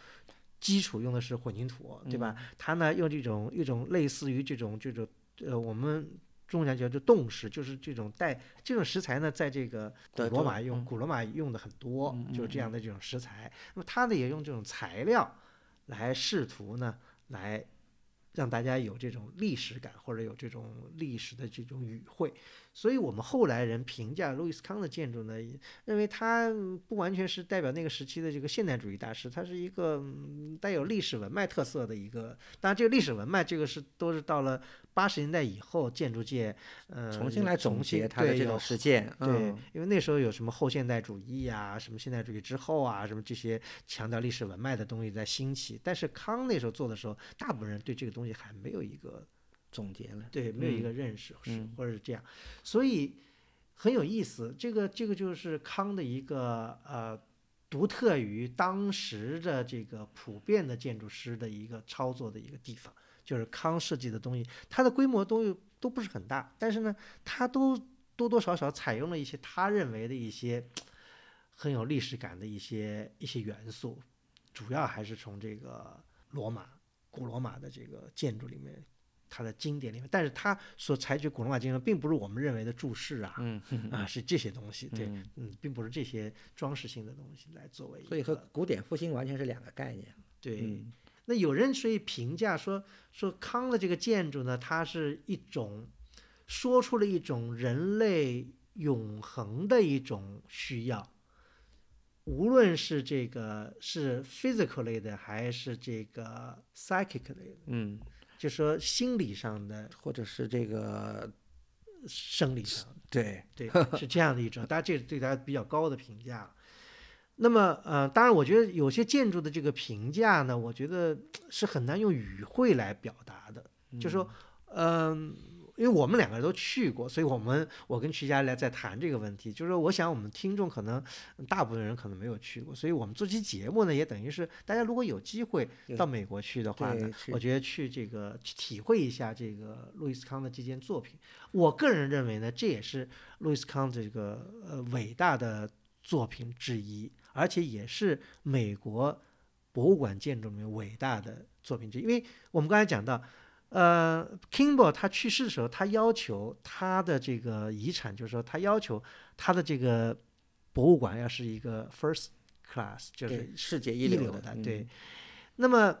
基础用的是混凝土，对吧？他呢用这种一种类似于这种这种呃我们。中国讲叫做冻石，就是这种带这种石材呢，在这个古罗马用，古罗马用的很多，就是这样的这种石材。那么他呢也用这种材料来试图呢来。让大家有这种历史感，或者有这种历史的这种语汇，所以我们后来人评价路易斯康的建筑呢，认为他不完全是代表那个时期的这个现代主义大师，他是一个带有历史文脉特色的一个。当然，这个历史文脉，这个是都是到了八十年代以后，建筑界呃重新来总结他的这种实践。对，因为那时候有什么后现代主义呀，什么现代主义之后啊，什么这些强调历史文脉的东西在兴起。但是康那时候做的时候，大部分人对这个东西。还没有一个总结了，对，没有一个认识，是或者是这样，所以很有意思。这个这个就是康的一个呃，独特于当时的这个普遍的建筑师的一个操作的一个地方，就是康设计的东西，它的规模都都不是很大，但是呢，它都多多少少采用了一些他认为的一些很有历史感的一些一些元素，主要还是从这个罗马。古罗马的这个建筑里面，它的经典里面，但是他所采取古罗马精神，并不是我们认为的注释啊，啊是这些东西，对，嗯，并不是这些装饰性的东西来作为。所以和古典复兴完全是两个概念。对，那有人所以评价说，说康的这个建筑呢，它是一种说出了一种人类永恒的一种需要。无论是这个是 physical 类的，还是这个 psychic 类的，嗯，就说心理上的，或者是这个生理上，对对，<laughs> 是这样的一种，当然这是对他比较高的评价。那么，呃，当然，我觉得有些建筑的这个评价呢，我觉得是很难用语汇来表达的，就说，嗯。因为我们两个人都去过，所以我们我跟徐佳来在谈这个问题，就是说，我想我们听众可能大部分人可能没有去过，所以我们做期节目呢，也等于是大家如果有机会到美国去的话呢，我觉得去这个去体会一下这个路易斯康的这件作品。我个人认为呢，这也是路易斯康这个呃伟大的作品之一，而且也是美国博物馆建筑里面伟大的作品之一，因为我们刚才讲到。呃，Kimball 他去世的时候，他要求他的这个遗产，就是说他要求他的这个博物馆要是一个 first class，就是世界一流的。对。那么，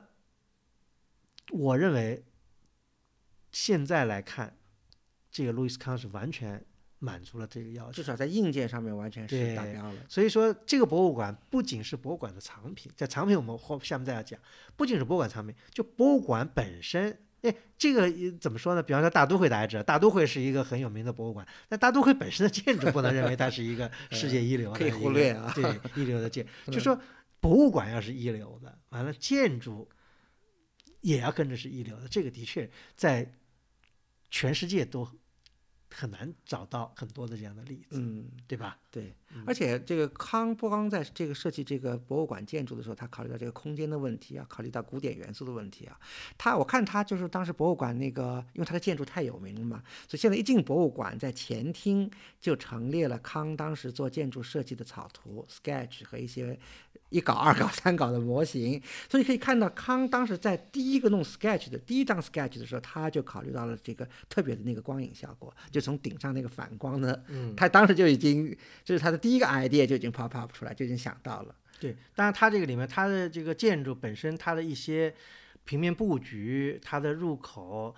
我认为现在来看，这个路易斯康是完全满足了这个要求，至少在硬件上面完全是达标了。所以说，这个博物馆不仅是博物馆的藏品，在藏品我们后下面再要讲，不仅是博物馆藏品，就博物馆本身。哎，这个怎么说呢？比方说大都会，大家知道，大都会是一个很有名的博物馆。但大都会本身的建筑不能认为它是一个 <laughs> 世界一流的，可以忽略啊。对，一流的建，<laughs> 就说博物馆要是一流的，完了建筑也要跟着是一流的。这个的确在全世界都。很难找到很多的这样的例子，嗯，对吧？对，而且这个康不光在这个设计这个博物馆建筑的时候，他考虑到这个空间的问题啊，考虑到古典元素的问题啊。他我看他就是当时博物馆那个，因为他的建筑太有名了嘛，所以现在一进博物馆，在前厅就陈列了康当时做建筑设计的草图 sketch 和一些。一稿、二稿、<laughs> 三稿的模型，所以可以看到康当时在第一个弄 sketch 的第一张 sketch 的时候，他就考虑到了这个特别的那个光影效果，就从顶上那个反光呢，嗯，他当时就已经，这是他的第一个 idea 就已经 pop up 出来，就已经想到了。对，当然他这个里面，他的这个建筑本身，它的一些平面布局，它的入口。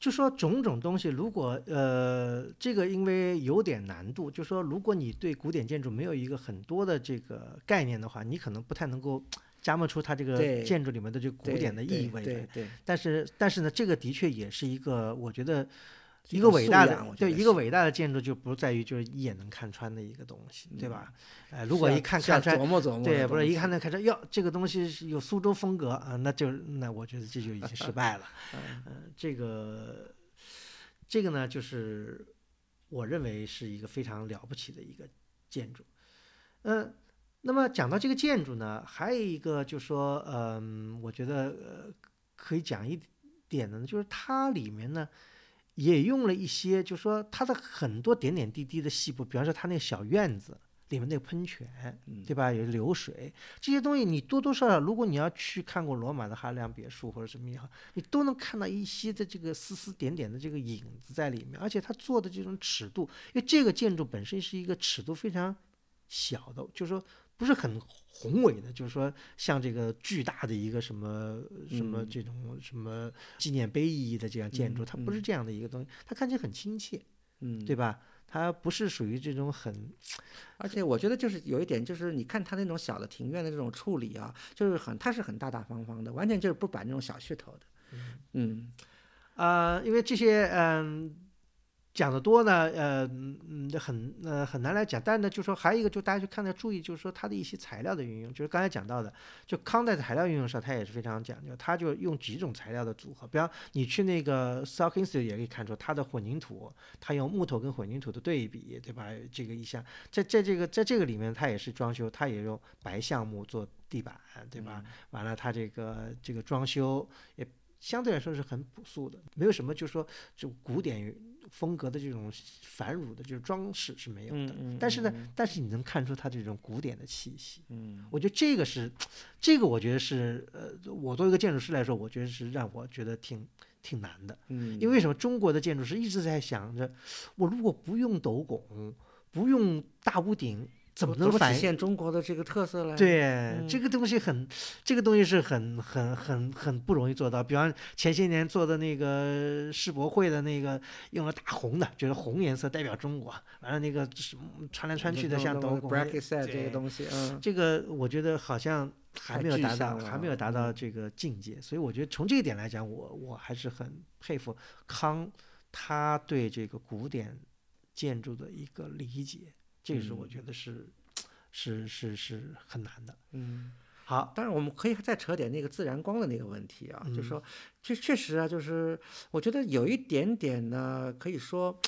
就说种种东西，如果呃，这个因为有点难度，就说如果你对古典建筑没有一个很多的这个概念的话，你可能不太能够加摸出它这个建筑里面的这个古典的意味。对对。但是但是呢，这个的确也是一个，我觉得。一个伟大的对一个伟大的建筑就不在于就是一眼能看穿的一个东西，对吧？哎，如果一看看穿，琢磨琢磨对，不是一看能看穿，哟，这个东西是有苏州风格啊，那就那我觉得这就已经失败了。<laughs> 嗯，这个这个呢，就是我认为是一个非常了不起的一个建筑。嗯，那么讲到这个建筑呢，还有一个就是说，嗯，我觉得呃可以讲一点的呢，就是它里面呢。也用了一些，就是说它的很多点点滴滴的细部，比方说它那个小院子里面那个喷泉，对吧？有流水这些东西，你多多少少，如果你要去看过罗马的哈良别墅或者什么也好，你都能看到一些的这个丝丝点点的这个影子在里面。而且它做的这种尺度，因为这个建筑本身是一个尺度非常小的，就是说不是很宏伟的，就是说像这个巨大的一个什么什么这种什么纪念碑意义的这样建筑，它不是这样的一个东西，它看起来很亲切，嗯，对吧？它不是属于这种很，而且我觉得就是有一点，就是你看它那种小的庭院的这种处理啊，就是很它是很大大方方的，完全就是不摆那种小噱头的。嗯，啊，因为这些嗯。讲的多呢，呃，嗯，很呃很难来讲。但是呢，就说还有一个，就大家去看的注意，就是说它的一些材料的运用，就是刚才讲到的，就康在材料运用上，它也是非常讲究。它就用几种材料的组合，比方你去那个也可以看出它的混凝土，它用木头跟混凝土的对比，对吧？这个一项，在在这个在这个里面，它也是装修，它也用白橡木做地板，对吧？完了，它这个这个装修也相对来说是很朴素的，没有什么就是说就古典。风格的这种繁缛的，就是装饰是没有的。但是呢，但是你能看出它这种古典的气息。嗯，我觉得这个是，这个我觉得是，呃，我作为一个建筑师来说，我觉得是让我觉得挺挺难的。嗯，因为什么？中国的建筑师一直在想着，我如果不用斗拱，不用大屋顶。怎么能体现中国的这个特色呢？对，这个东西很，这个东西是很很很很不容易做到。比方前些年做的那个世博会的那个，用了大红的，觉得红颜色代表中国。完了那个什么穿来穿去的像斗拱，这个东西，嗯，这个我觉得好像还没有达到，还没有达到这个境界。所以我觉得从这一点来讲，我我还是很佩服康他对这个古典建筑的一个理解。这个是我觉得是，是是是很难的。嗯，好，当然我们可以再扯点那个自然光的那个问题啊，就是说，确确实啊，就是我觉得有一点点呢，可以说，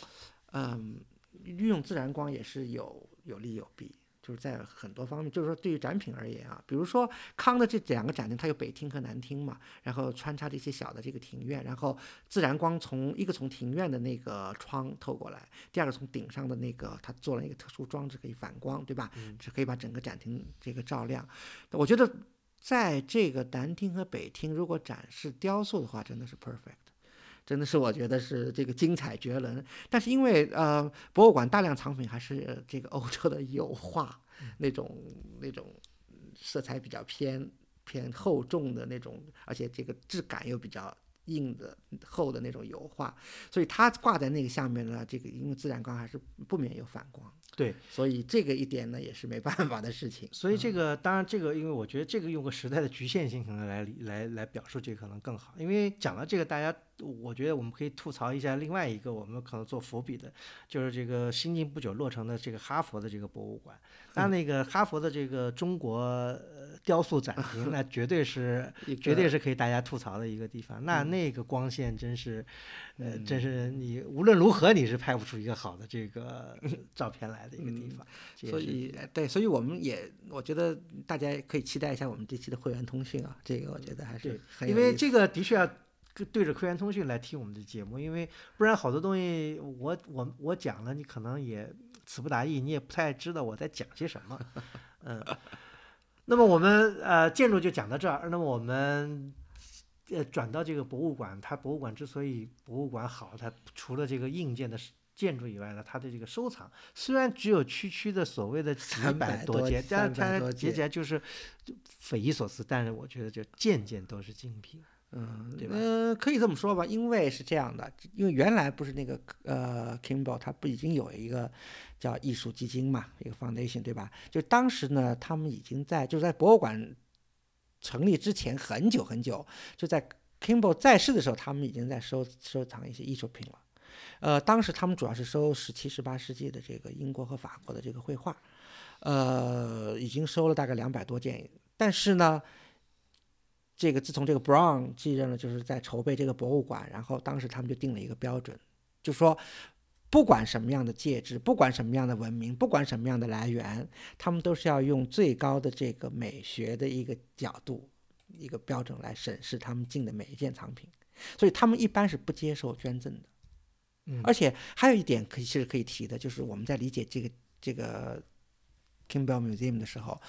嗯，运用自然光也是有有利有弊。就是在很多方面，就是说对于展品而言啊，比如说康的这两个展厅，它有北厅和南厅嘛，然后穿插着一些小的这个庭院，然后自然光从一个从庭院的那个窗透过来，第二个从顶上的那个，它做了一个特殊装置可以反光，对吧？是可以把整个展厅这个照亮。我觉得在这个南厅和北厅如果展示雕塑的话，真的是 perfect。真的是我觉得是这个精彩绝伦，但是因为呃博物馆大量藏品还是这个欧洲的油画 <laughs> 那种那种色彩比较偏偏厚重的那种，而且这个质感又比较硬的厚的那种油画，所以它挂在那个下面呢，这个因为自然光还是不免有反光。对，所以这个一点呢也是没办法的事情。所以这个当然这个，因为我觉得这个用个时代的局限性可能来来来表述这个可能更好。因为讲到这个，大家我觉得我们可以吐槽一下另外一个我们可能做伏笔的，就是这个新近不久落成的这个哈佛的这个博物馆。那那个哈佛的这个中国雕塑展厅，那绝对是 <laughs> 绝对是可以大家吐槽的一个地方。那那个光线真是，呃，真是你无论如何你是拍不出一个好的这个照片来。的一个地方，所以对，所以我们也我觉得大家可以期待一下我们这期的会员通讯啊，这个我觉得还是很因为这个的确要对着会员通讯来听我们的节目，因为不然好多东西我我我讲了，你可能也词不达意，你也不太知道我在讲些什么。<laughs> 嗯，那么我们呃建筑就讲到这儿，那么我们呃转到这个博物馆，它博物馆之所以博物馆好，它除了这个硬件的。建筑以外呢，它的这个收藏虽然只有区区的所谓的 <laughs> 几百多件，但是它叠起来就是匪夷所思。但是我觉得就件件都是精品，嗯，对吧？嗯，可以这么说吧，因为是这样的，因为原来不是那个呃，Kimball 它不已经有一个叫艺术基金嘛，一个 foundation 对吧？就当时呢，他们已经在就在博物馆成立之前很久很久，就在 Kimball 在世的时候，他们已经在收收藏一些艺术品了。呃，当时他们主要是收十七、十八世纪的这个英国和法国的这个绘画，呃，已经收了大概两百多件。但是呢，这个自从这个 Brown 继任了，就是在筹备这个博物馆，然后当时他们就定了一个标准，就说不管什么样的介质，不管什么样的文明，不管什么样的来源，他们都是要用最高的这个美学的一个角度、一个标准来审视他们进的每一件藏品。所以他们一般是不接受捐赠的。而且还有一点可以其实可以提的，就是我们在理解这个这个 Kimball Museum 的时候，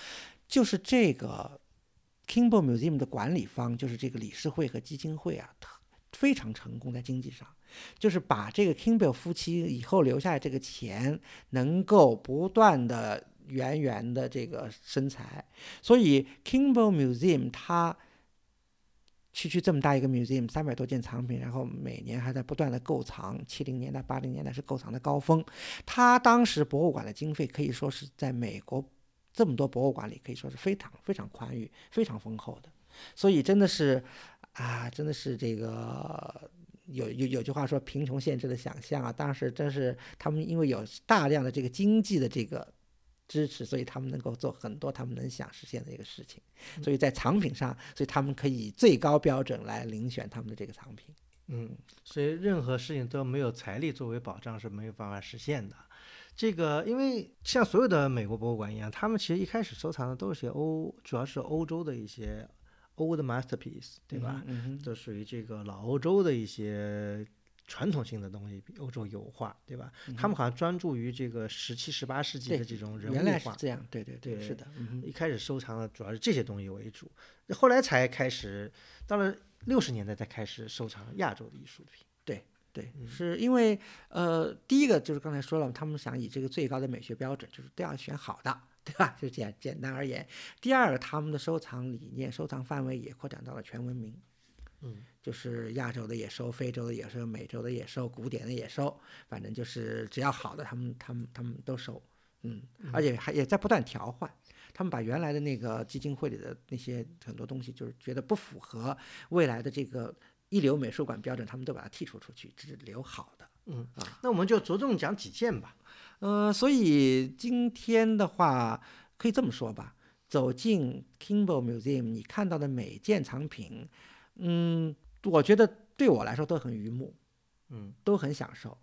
就是这个 Kimball Museum 的管理方，就是这个理事会和基金会啊，非常成功在经济上，就是把这个 Kimball 夫妻以后留下来这个钱，能够不断的源源的这个生财，所以 Kimball Museum 它。区区这么大一个 museum，三百多件藏品，然后每年还在不断的购藏。七零年代、八零年代是购藏的高峰。他当时博物馆的经费可以说是在美国这么多博物馆里可以说是非常非常宽裕、非常丰厚的。所以真的是啊，真的是这个有有有句话说“贫穷限制了想象”啊。当时真是他们因为有大量的这个经济的这个支持，所以他们能够做很多他们能想实现的一个事情。所以在藏品上，所以他们可以以最高标准来遴选他们的这个藏品。嗯，所以任何事情都没有财力作为保障是没有办法实现的。这个，因为像所有的美国博物馆一样，他们其实一开始收藏的都是些欧，主要是欧洲的一些 old masterpiece，对吧？嗯哼，这属于这个老欧洲的一些传统性的东西，比欧洲油画，对吧？他们好像专注于这个十七、十八世纪的这种人原来物画。是这样，对对对，对是的，嗯，一开始收藏的主要是这些东西为主，后来才开始到了六十年代才开始收藏亚洲的艺术品。对，对是因为呃，第一个就是刚才说了，他们想以这个最高的美学标准，就是都要选好的，对吧？<laughs> 就简简单而言。第二个，他们的收藏理念、收藏范围也扩展到了全文明。嗯，就是亚洲的也收，非洲的也收，美洲的也收，古典的也收，反正就是只要好的，他们他们他们都收，嗯，而且还也在不断调换。他们把原来的那个基金会里的那些很多东西，就是觉得不符合未来的这个一流美术馆标准，他们都把它剔除出去，只留好的。嗯啊，那我们就着重讲几件吧。呃，所以今天的话，可以这么说吧，走进 Kimball Museum，你看到的每件藏品，嗯，我觉得对我来说都很愉目，嗯都很享受。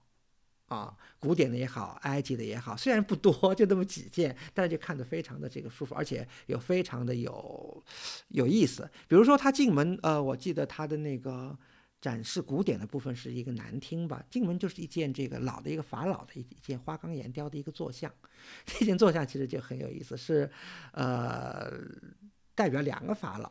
啊，古典的也好，埃及的也好，虽然不多，就那么几件，但是就看得非常的这个舒服，而且有非常的有有意思。比如说他进门，呃，我记得他的那个展示古典的部分是一个南厅吧，进门就是一件这个老的一个法老的一一件花岗岩雕的一个坐像，<laughs> 这件坐像其实就很有意思，是呃代表两个法老。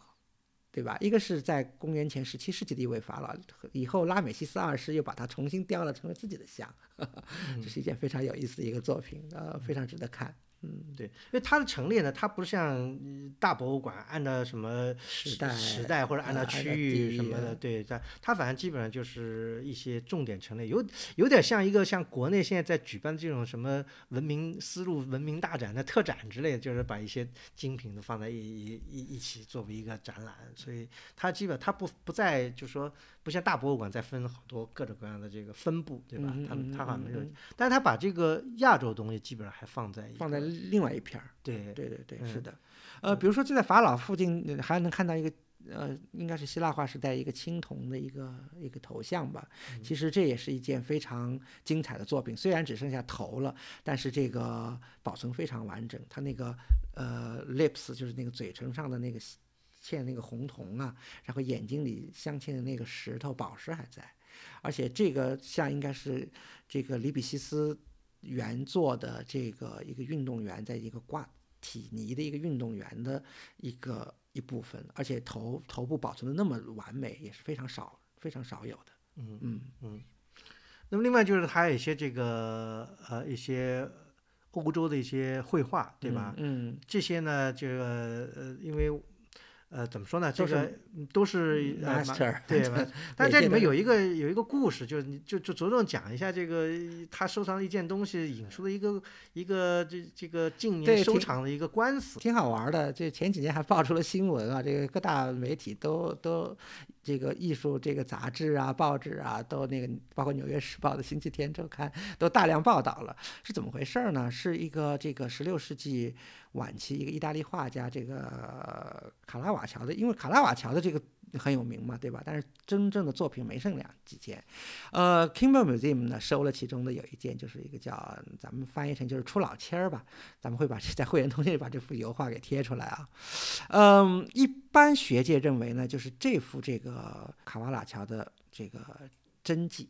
对吧？一个是在公元前十七世纪的一位法老，以后拉美西斯二世又把它重新雕了，成为自己的像，<laughs> 这是一件非常有意思的一个作品，呃，非常值得看。嗯，对，因为它的陈列呢，它不像呃大博物馆按照什么时代时代或者按照区域什么的，对它它反正基本上就是一些重点陈列，有有点像一个像国内现在在举办这种什么文明丝路文明大展的特展之类的，就是把一些精品都放在一一一一起作为一个展览，所以它基本它不不在就是说不像大博物馆再分好多各种各样的这个分布，对吧？他们他好像没有，嗯但是他把这个亚洲东西基本上还放在放在另外一片儿。对对对对，是嗯的。呃，比如说就在法老附近呃还能看到一个呃，应该是希腊化时代一个青铜的一个一个头像吧。其实这也是一件非常精彩的作品，虽然只剩下头了，但是这个保存非常完整。它那个呃 lips 就是那个嘴唇上的那个嵌那个红铜啊，然后眼睛里镶嵌的那个石头宝石还在，而且这个像应该是这个里比西斯原作的这个一个运动员，在一个挂体泥的一个运动员的一个一部分，而且头头部保存的那么完美，也是非常少非常少有的。嗯嗯嗯那么另外就是还有一些这个呃一些欧洲的一些绘画，对吧？嗯，这些呢，这个呃因为呃怎么说呢，这都是都是 master 对？<laughs> 但这里面有一个有一个故事，就是你就就着重讲一下这个他收藏的一件东西引出的一个一个这这个近年收藏的一个官司。挺好玩的。这前几年还爆出了新闻啊，这个各大媒体都都这个艺术这个杂志啊、报纸啊，都那个包括《纽约时报》的《星期天周刊》都大量报道了。是怎么回事儿呢？是一个这个十六世纪晚期一个意大利画家这个卡拉瓦乔的，因为卡拉瓦乔的这个很有名嘛，对吧？但是真正的作品没剩两几件。呃，Kimball Museum 呢收了其中的有一件，就是一个叫咱们翻译成就是出老千儿吧，咱们会把这在会员通讯里把这幅油画给贴出来啊。嗯，一般学界认为呢，就是这幅这个卡瓦拉乔的这个真迹，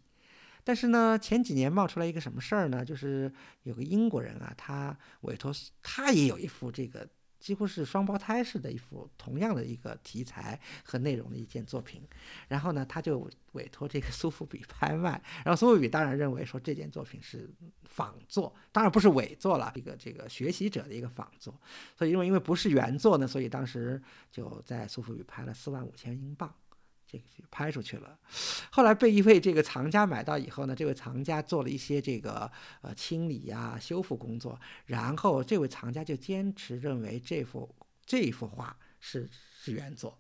但是呢，前几年冒出来一个什么事儿呢？就是有个英国人啊，他委托他也有一幅这个几乎是双胞胎式的一幅同样的一个题材和内容的一件作品，然后呢，他就委托这个苏富比拍卖，然后苏富比当然认为说这件作品是仿作，当然不是伪作了，一个这个学习者的一个仿作，所以因为因为不是原作呢，所以当时就在苏富比拍了四万五千英镑。这个就拍出去了，后来被一位这个藏家买到以后呢，这位藏家做了一些这个呃清理呀、修复工作，然后这位藏家就坚持认为这幅这幅画是是原作，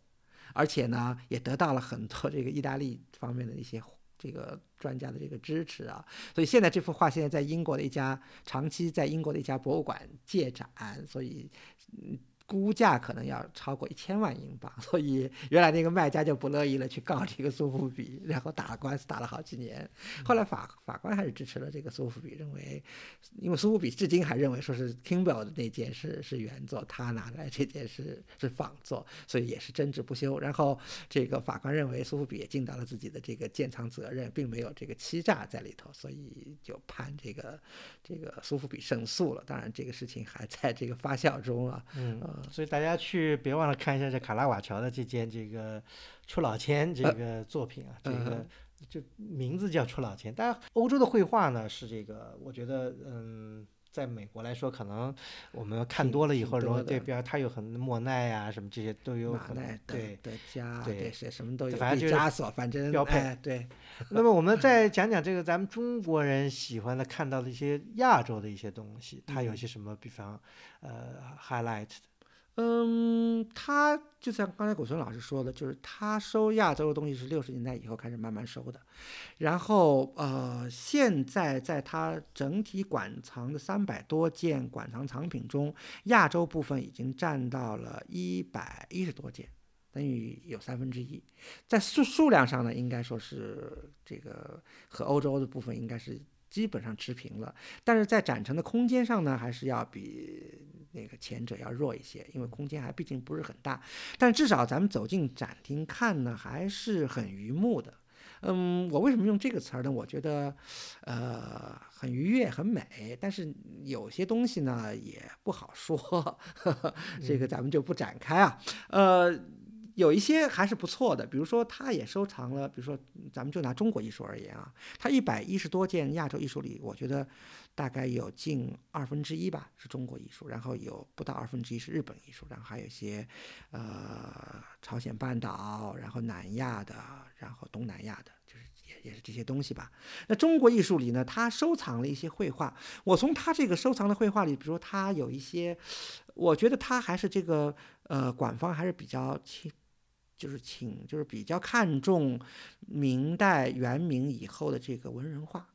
而且呢也得到了很多这个意大利方面的一些这个专家的这个支持啊，所以现在这幅画现在在英国的一家长期在英国的一家博物馆借展，所以嗯。估价可能要超过一千万英镑，所以原来那个卖家就不乐意了，去告这个苏富比，然后打了官司，打了好几年。后来法法官还是支持了这个苏富比，认为，因为苏富比至今还认为说是 Kimball 的那件是是原作，他拿来这件是是仿作，所以也是争执不休。然后这个法官认为苏富比也尽到了自己的这个建仓责任，并没有这个欺诈在里头，所以就判这个这个苏富比胜诉了。当然这个事情还在这个发酵中啊，嗯。所以大家去别忘了看一下这卡拉瓦乔的这件这个出老千这个作品啊，这个就名字叫出老千。当然，欧洲的绘画呢是这个，我觉得嗯，在美国来说，可能我们看多了以后，容易对，比方它有很莫奈啊什么这些都有很对的加对是什么都有，反正就是枷锁，反正标配对。那么我们再讲讲这个咱们中国人喜欢的看到的一些亚洲的一些东西，它有些什么，比方呃 highlight。嗯，他就像刚才古村老师说的，就是他收亚洲的东西是六十年代以后开始慢慢收的，然后呃，现在在他整体馆藏的三百多件馆藏藏品中，亚洲部分已经占到了一百一十多件，等于有三分之一。在数数量上呢，应该说是这个和欧洲的部分应该是基本上持平了，但是在展陈的空间上呢，还是要比。那个前者要弱一些，因为空间还毕竟不是很大，但至少咱们走进展厅看呢，还是很愉目的。嗯，我为什么用这个词儿呢？我觉得，呃，很愉悦，很美。但是有些东西呢，也不好说，<laughs> 这个咱们就不展开啊。呃。有一些还是不错的，比如说他也收藏了，比如说咱们就拿中国艺术而言啊，他一百一十多件亚洲艺术里，我觉得大概有近二分之一吧是中国艺术，然后有不到二分之一是日本艺术，然后还有一些呃朝鲜半岛，然后南亚的，然后东南亚的，就是也也是这些东西吧。那中国艺术里呢，他收藏了一些绘画，我从他这个收藏的绘画里，比如说他有一些，我觉得他还是这个呃馆方还是比较亲。就是请，就是比较看重明代元明以后的这个文人画，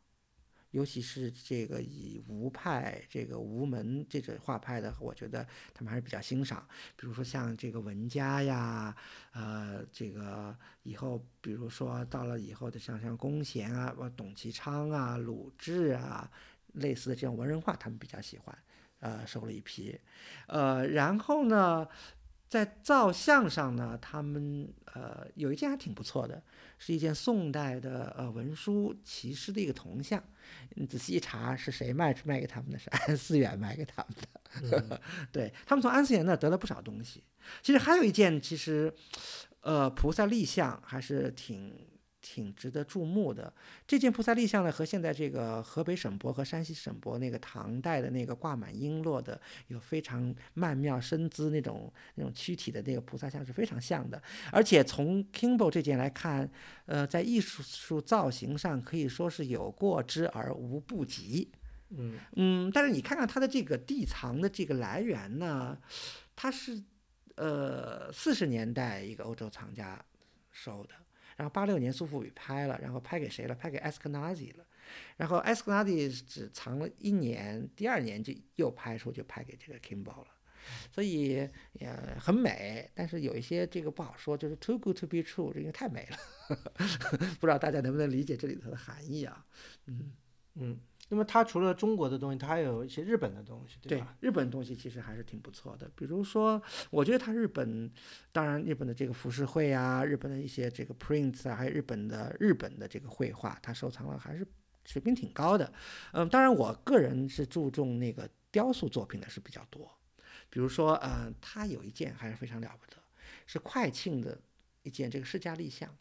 尤其是这个以吴派、这个吴门这种画派的，我觉得他们还是比较欣赏。比如说像这个文家呀，呃，这个以后，比如说到了以后的像像龚贤啊、董其昌啊、鲁智啊，类似的这种文人画，他们比较喜欢，呃，收了一批，呃，然后呢。在造像上呢，他们呃有一件还挺不错的，是一件宋代的呃文殊骑师的一个铜像。你仔细一查，是谁卖卖给他们的？是安思远卖给他们的。<laughs> 对他们从安思远那得了不少东西。其实还有一件，其实呃菩萨立像还是挺。挺值得注目的这件菩萨立像呢，和现在这个河北省博和山西省博那个唐代的那个挂满璎珞的，有非常曼妙身姿那种那种躯体的那个菩萨像是非常像的。而且从 Kimball 这件来看，呃，在艺术术造型上可以说是有过之而无不及。嗯嗯，但是你看看它的这个地藏的这个来源呢，它是呃四十年代一个欧洲藏家收的。然后八六年苏富比拍了，然后拍给谁了？拍给 Eskenazi 了。然后 Eskenazi 只藏了一年，第二年就又拍出，就拍给这个 Kimball 了。所以也很美，但是有一些这个不好说，就是 too good to be true，这个太美了。<laughs> 不知道大家能不能理解这里头的含义啊？嗯嗯，那么它除了中国的东西，它还有一些日本的东西，对吧？日本东西其实还是挺不错的，比如说，我觉得它日本，当然日本的这个浮世绘啊，日本的一些这个 prints 啊，还有日本的日本的这个绘画，它收藏了还是水平挺高的。嗯，当然我个人是注重那个雕塑作品的是比较多，比如说，嗯、它有一件还是非常了不得，是快庆的一件这个释迦立像。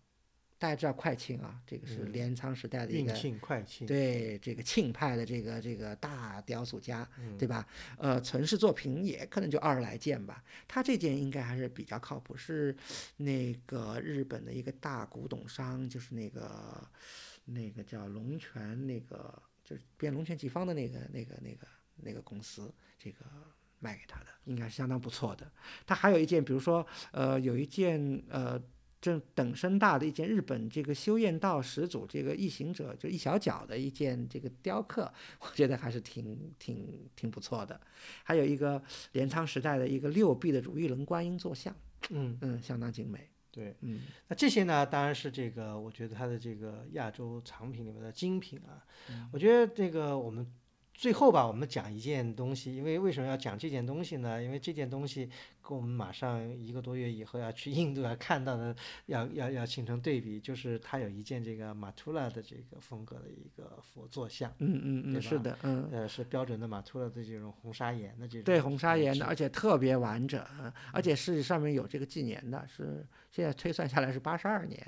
大家知道快庆啊，这个是嗯镰仓时代的一个运庆、快庆，对这个庆派的这个这个大雕塑家，嗯对吧？呃，存世作品也可能就二十来件吧。他这件应该还是比较靠谱，是那个日本的一个大古董商，就是那个那个叫龙泉那个就是编龙泉纪方的那个那个那个那个公司，这个卖给他的，应该是相当不错的。他还有一件，比如说呃，有一件呃。正等身大的一件日本这个修验道始祖这个一行者就一小角的一件这个雕刻，我觉得还是挺挺挺不错的。还有一个镰仓时代的一个六臂的如意轮观音坐像，嗯，嗯，相当精美。对。嗯，那这些呢，当然是这个，我觉得它的这个亚洲藏品里面的精品啊。嗯我觉得这个我们最后吧，我们讲一件东西，因为为什么要讲这件东西呢？因为这件东西跟我们马上一个多月以后要去印度 <laughs> 要看到的，要要要形成对比，就是它有一件这个马图拉的这个风格的一个佛坐像，嗯嗯嗯，是的，嗯。呃，是标准的马图拉的这种红砂岩的这种对红砂岩的，而且特别完整，而且是上面有这个纪年的，是现在推算下来是八十二年，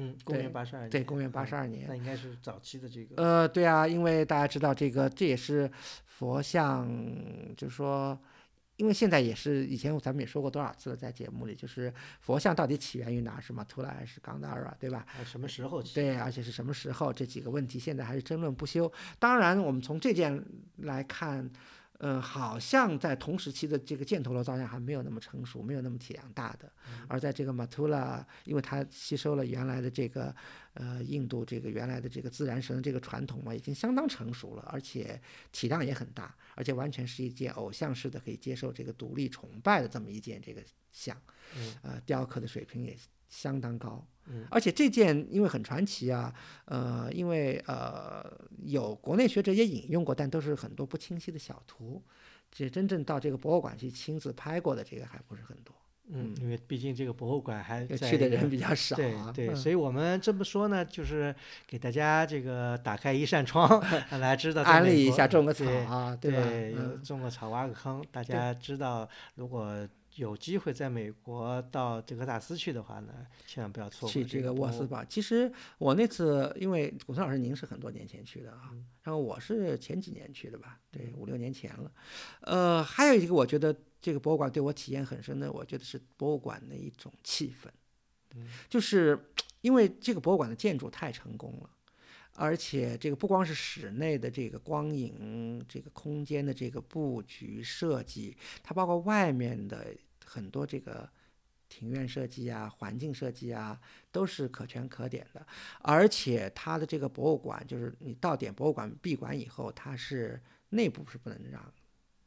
嗯，公对元八十二年，对，公元八嗯十二年。那应该是早期的这个，呃，对啊，因为大家知道这个，这也是佛像，就是说，因为现在也是以前咱们也说过多少次了，在节目里，就是佛像到底起源于哪儿？是马图拉还是冈达尔，对吧？还什么时候起？对，而且是什么时候？这几个问题现在还是争论不休。当然，我们从这件来看，嗯，好像在同时期的这个箭头罗造像还没有那么成熟，没有那么体量大的。而在这个马图拉，因为它吸收了原来的这个呃印度这个原来的这个自然神的这个传统嘛，已经相当成熟了，而且体量也很大，而且完全是一件偶像式的可以接受这个独立崇拜的这么一件这个像，嗯呃，雕刻的水平也相当高。嗯而且这件因为很传奇啊，呃，因为呃有国内学者也引用过，但都是很多不清晰的小图，这真正到这个博物馆去亲自拍过的这个还不是很多，嗯，因为毕竟这个博物馆还去的人比较少对啊。对，嗯所以我们这么说呢，就是给大家这个打开一扇窗，<laughs> 大家知道安利一下种个草对啊，对种个草挖个坑，大家知道如果。有机会在美国到德克萨斯去的话呢，千万不要错过去这个沃斯堡。其实我那次，因为古森老师您是很多年前去的啊，嗯然后我是前几年去的吧，对，五六年前了。呃，还有一个我觉得这个博物馆对我体验很深的，我觉得是博物馆的一种气氛，嗯就是 <tsk> 因为这个博物馆的建筑太成功了。而且这个不光是室内的这个光影，这个空间的这个布局设计，它包括外面的很多这个庭院设计啊、环境设计啊，都是可圈可点的。而且它的这个博物馆，就是你到点博物馆闭馆以后，它是内部是不能让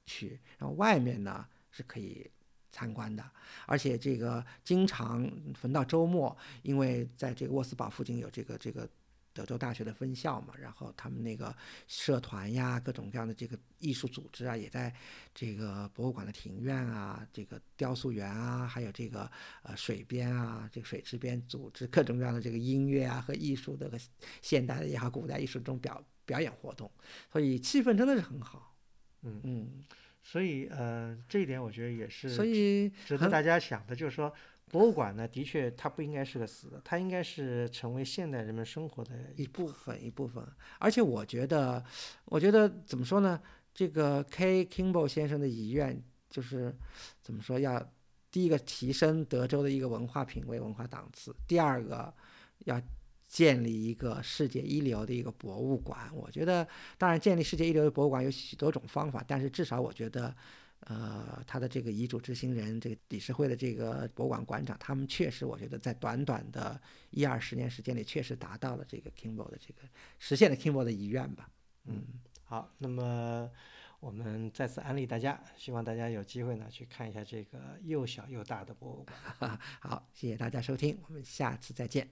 去，然后外面呢是可以参观的。而且这个经常逢到周末，因为在这个沃斯堡附近有这个这个。德州大学的分校嘛，然后他们那个社团呀，各种各样的这个艺术组织啊，也在这个博物馆的庭院啊，这个雕塑园啊，还有这个呃水边啊，这个水池边组织各种各样的这个音乐啊和艺术的和现代的也好，古代艺术这种表表演活动，所以气氛真的是很好。嗯嗯，所以呃，这一点我觉得也是所以值得大家想的，就是说，博物馆呢，的确它不应该是个死的，它应该是成为现代人们生活的一部分一部分，而且我觉得，我觉得怎么说呢？这个 K. Kimball 先生的遗愿就是怎么说？要第一个提升德州的一个文化品位、文化档次；第二个要建立一个世界一流的一个博物馆。我觉得，当然建立世界一流的博物馆有许多种方法，但是至少我觉得。呃，他的这个遗嘱执行人，这个理事会的这个博物馆馆长，他们确实，我觉得在短短的一二十年时间里，确实达到了这个 Kimball 的这个实现了 Kimball 的遗愿吧。嗯，好，那么我们再次安利大家，希望大家有机会呢去看一下这个又小又大的博物馆。<laughs> 好，谢谢大家收听，我们下次再见。